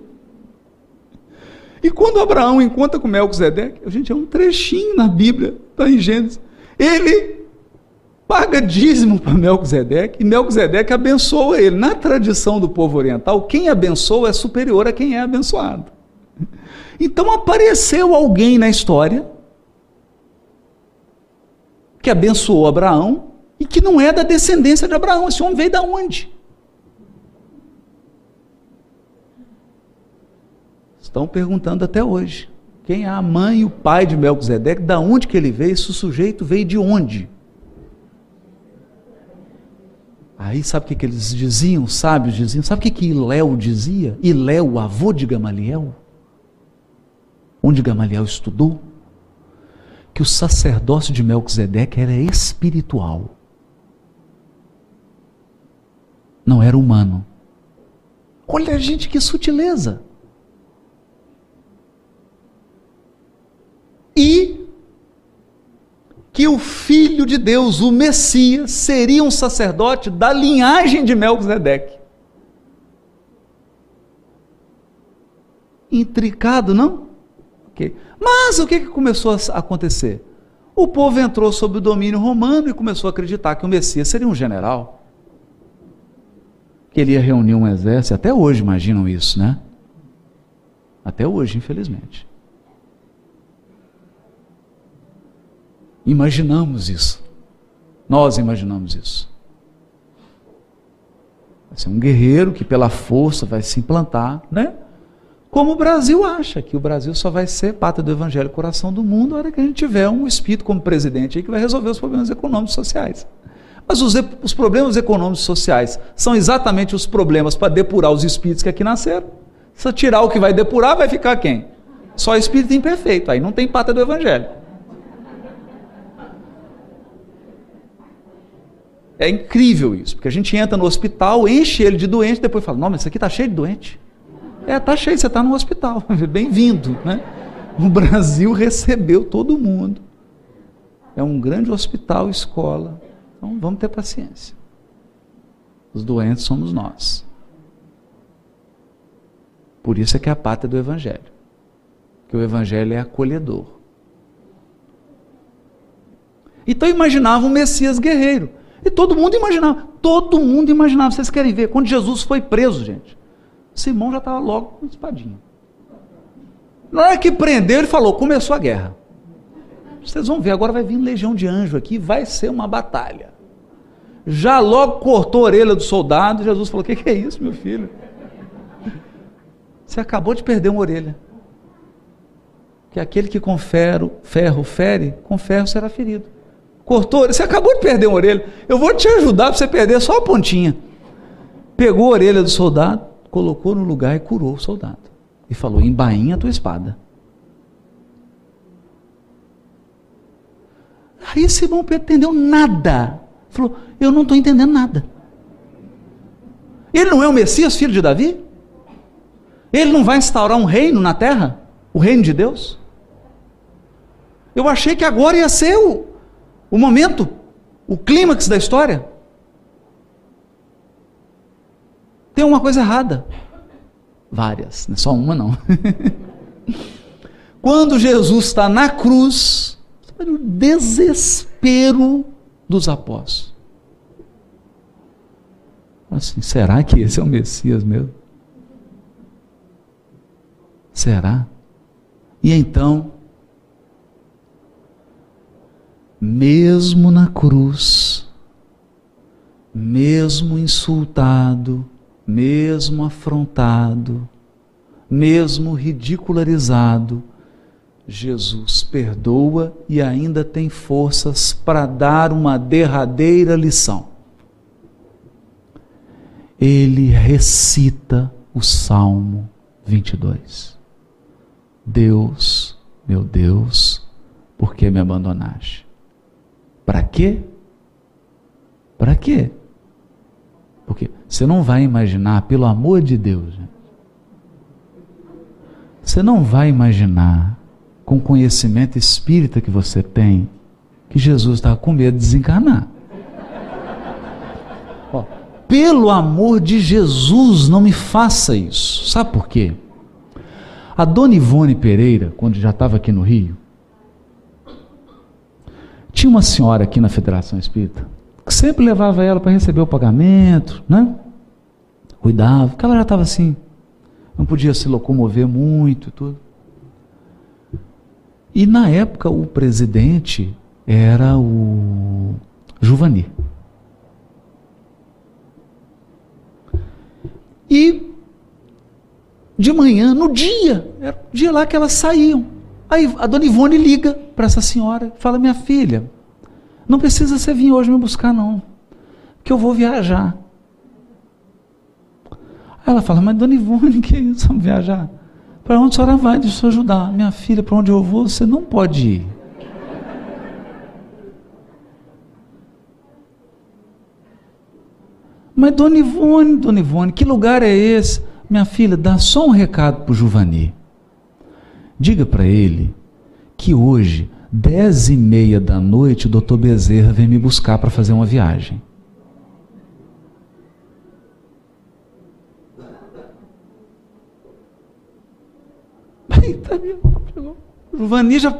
E quando Abraão encontra com Melquisedeque, gente, é um trechinho na Bíblia, está em Gênesis. Ele paga dízimo para Melquisedeque e Melquisedeque abençoa ele. Na tradição do povo oriental, quem abençoa é superior a quem é abençoado. Então apareceu alguém na história que abençoou Abraão e que não é da descendência de Abraão. Esse homem veio da onde? Estão perguntando até hoje. Quem é a mãe e o pai de Melquisedeque? Da onde que ele veio? Esse sujeito veio de onde? Aí sabe o que, que eles diziam, os sábios diziam? Sabe o que, que Iléu dizia? Iléu, avô de Gamaliel? Onde Gamaliel estudou? Que o sacerdócio de Melquisedeque era espiritual. Não era humano. Olha, gente, que sutileza. E que o Filho de Deus, o Messias, seria um sacerdote da linhagem de Melquisedeque. Intricado, não? Okay. Mas o que, que começou a acontecer? O povo entrou sob o domínio romano e começou a acreditar que o Messias seria um general. Que ele ia reunir um exército. Até hoje imaginam isso, né? Até hoje, infelizmente. Imaginamos isso. Nós imaginamos isso. Vai ser um guerreiro que pela força vai se implantar, né? Como o Brasil acha que o Brasil só vai ser pátria do evangelho, coração do mundo, na hora que a gente tiver um espírito como presidente aí que vai resolver os problemas econômicos e sociais. Mas os, os problemas econômicos e sociais são exatamente os problemas para depurar os espíritos que aqui nasceram. Se tirar o que vai depurar, vai ficar quem? Só espírito imperfeito. Aí não tem pátria do evangelho. É incrível isso, porque a gente entra no hospital, enche ele de doente, depois fala: Não, mas isso aqui está cheio de doente. É, está cheio, você está no hospital. Bem-vindo. Né? O Brasil recebeu todo mundo. É um grande hospital, escola. Então vamos ter paciência. Os doentes somos nós. Por isso é que é a pátria do Evangelho. Que o Evangelho é acolhedor. Então imaginava um Messias guerreiro. E todo mundo imaginava, todo mundo imaginava. Vocês querem ver? Quando Jesus foi preso, gente, Simão já estava logo com espadinha. Na hora que prendeu, ele falou: começou a guerra. Vocês vão ver, agora vai vir legião de anjo aqui, vai ser uma batalha. Já logo cortou a orelha do soldado, Jesus falou: O que, que é isso, meu filho? Você acabou de perder uma orelha. que aquele que com ferro, ferro fere, com ferro será ferido. Cortou, você acabou de perder uma orelha. Eu vou te ajudar para você perder só a pontinha. Pegou a orelha do soldado, colocou no lugar e curou o soldado. E falou: embainha a tua espada. Aí Simão Pedro entendeu nada. Falou: Eu não estou entendendo nada. Ele não é o Messias, filho de Davi? Ele não vai instaurar um reino na terra? O reino de Deus? Eu achei que agora ia ser o, o momento, o clímax da história. Tem uma coisa errada. Várias, não é só uma não. Quando Jesus está na cruz, o desespero dos apóstolos. Assim, será que esse é o Messias mesmo? Será? E então, mesmo na cruz, mesmo insultado, mesmo afrontado, mesmo ridicularizado, Jesus perdoa e ainda tem forças para dar uma derradeira lição. Ele recita o Salmo 22. Deus, meu Deus, por que me abandonaste? Para quê? Para quê? Porque você não vai imaginar, pelo amor de Deus, você não vai imaginar com o conhecimento espírita que você tem, que Jesus estava com medo de desencarnar. Pelo amor de Jesus, não me faça isso. Sabe por quê? A dona Ivone Pereira, quando já estava aqui no Rio, tinha uma senhora aqui na Federação Espírita que sempre levava ela para receber o pagamento, né? Cuidava, porque ela já estava assim, não podia se locomover muito, tudo. E na época o presidente era o Juvani. E de manhã, no dia, era o dia lá que elas saíam. Aí a dona Ivone liga para essa senhora, fala: Minha filha, não precisa você vir hoje me buscar, não, que eu vou viajar. Aí ela fala: Mas dona Ivone, que isso, vamos viajar? Para onde a senhora vai? Deixa eu ajudar. Minha filha, para onde eu vou, você não pode ir. Mas Dona Ivone, Dona Ivone, que lugar é esse? Minha filha, dá só um recado para o Juvani. Diga para ele que hoje, dez e meia da noite, o doutor Bezerra vem me buscar para fazer uma viagem. Tá chegou. O Giovanni já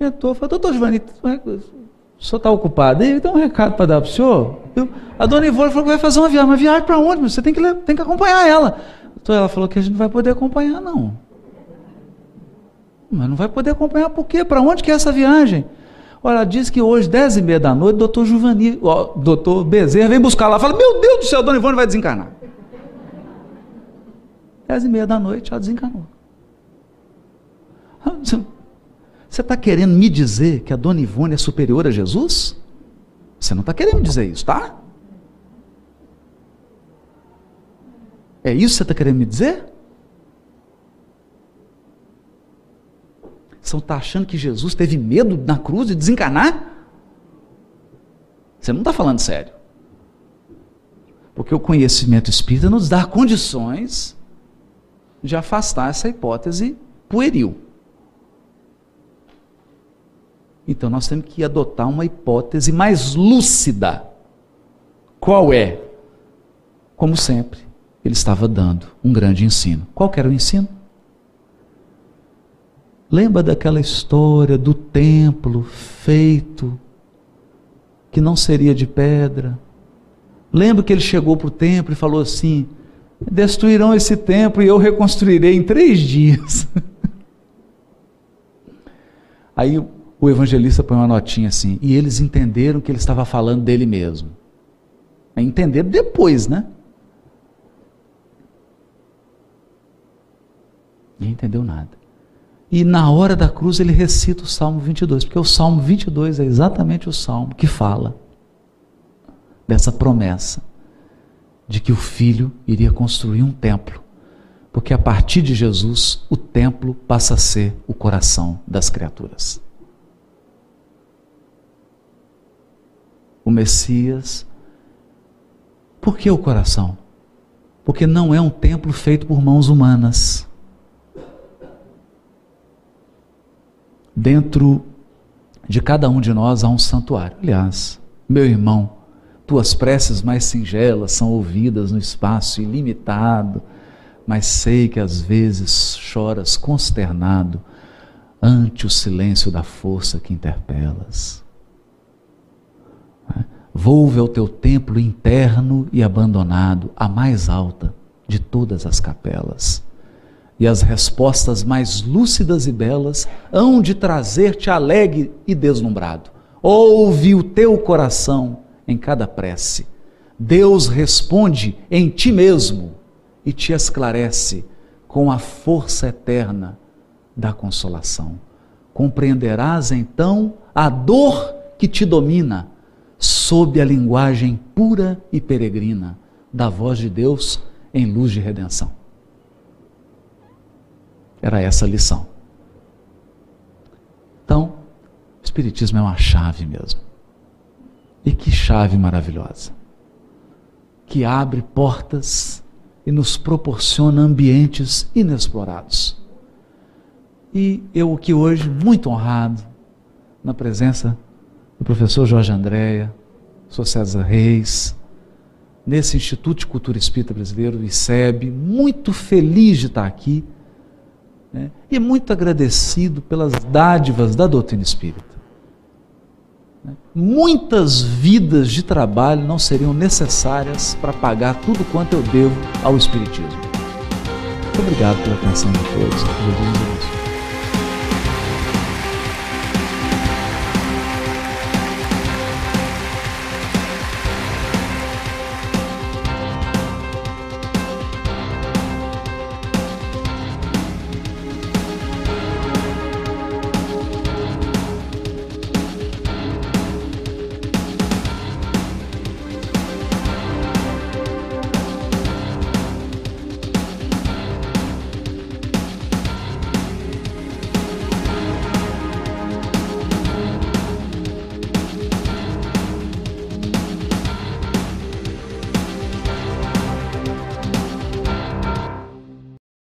entrou, falou, doutor Giovanni, o senhor está ocupado? Ele dá um recado para dar para o senhor. Eu, a dona Ivone falou que vai fazer uma viagem. Uma viagem para onde? Você tem que, tem que acompanhar ela. Então ela falou que a gente não vai poder acompanhar, não. Mas não vai poder acompanhar por quê? Para onde que é essa viagem? Olha, diz que hoje, dez e meia da noite, doutor Giovanni, ó, doutor Bezerra vem buscar lá. Fala, meu Deus do céu, dona Ivone vai desencarnar. Dez e meia da noite, ela desencarnou. Você está querendo me dizer que a dona Ivone é superior a Jesus? Você não está querendo dizer isso, tá? É isso que você está querendo me dizer? Você está achando que Jesus teve medo na cruz de desencarnar? Você não está falando sério. Porque o conhecimento espírita nos dá condições de afastar essa hipótese pueril. Então nós temos que adotar uma hipótese mais lúcida. Qual é? Como sempre, ele estava dando um grande ensino. Qual era o ensino? Lembra daquela história do templo feito que não seria de pedra? Lembra que ele chegou para o templo e falou assim: destruirão esse templo e eu reconstruirei em três dias. Aí o evangelista põe uma notinha assim, e eles entenderam que ele estava falando dele mesmo. É entenderam depois, né? Ninguém entendeu nada. E na hora da cruz ele recita o Salmo 22, porque o Salmo 22 é exatamente o salmo que fala dessa promessa de que o filho iria construir um templo. Porque a partir de Jesus, o templo passa a ser o coração das criaturas. O Messias. Por que o coração? Porque não é um templo feito por mãos humanas. Dentro de cada um de nós há um santuário. Aliás, meu irmão, tuas preces mais singelas são ouvidas no espaço ilimitado, mas sei que às vezes choras consternado ante o silêncio da força que interpelas. Volve ao teu templo interno e abandonado, a mais alta de todas as capelas e as respostas mais lúcidas e belas hão de trazer-te alegre e deslumbrado. Ouve o teu coração em cada prece. Deus responde em ti mesmo e te esclarece com a força eterna da consolação. Compreenderás então a dor que te domina sob a linguagem pura e peregrina da voz de Deus em luz de redenção. Era essa a lição. Então, o Espiritismo é uma chave mesmo. E que chave maravilhosa! Que abre portas e nos proporciona ambientes inexplorados. E eu aqui hoje, muito honrado, na presença do professor Jorge Andréia, sou César Reis, nesse Instituto de Cultura Espírita Brasileiro, o ICEB, muito feliz de estar aqui né? e muito agradecido pelas dádivas da doutrina espírita. Né? Muitas vidas de trabalho não seriam necessárias para pagar tudo quanto eu devo ao Espiritismo. Muito obrigado pela atenção de todos. Jesus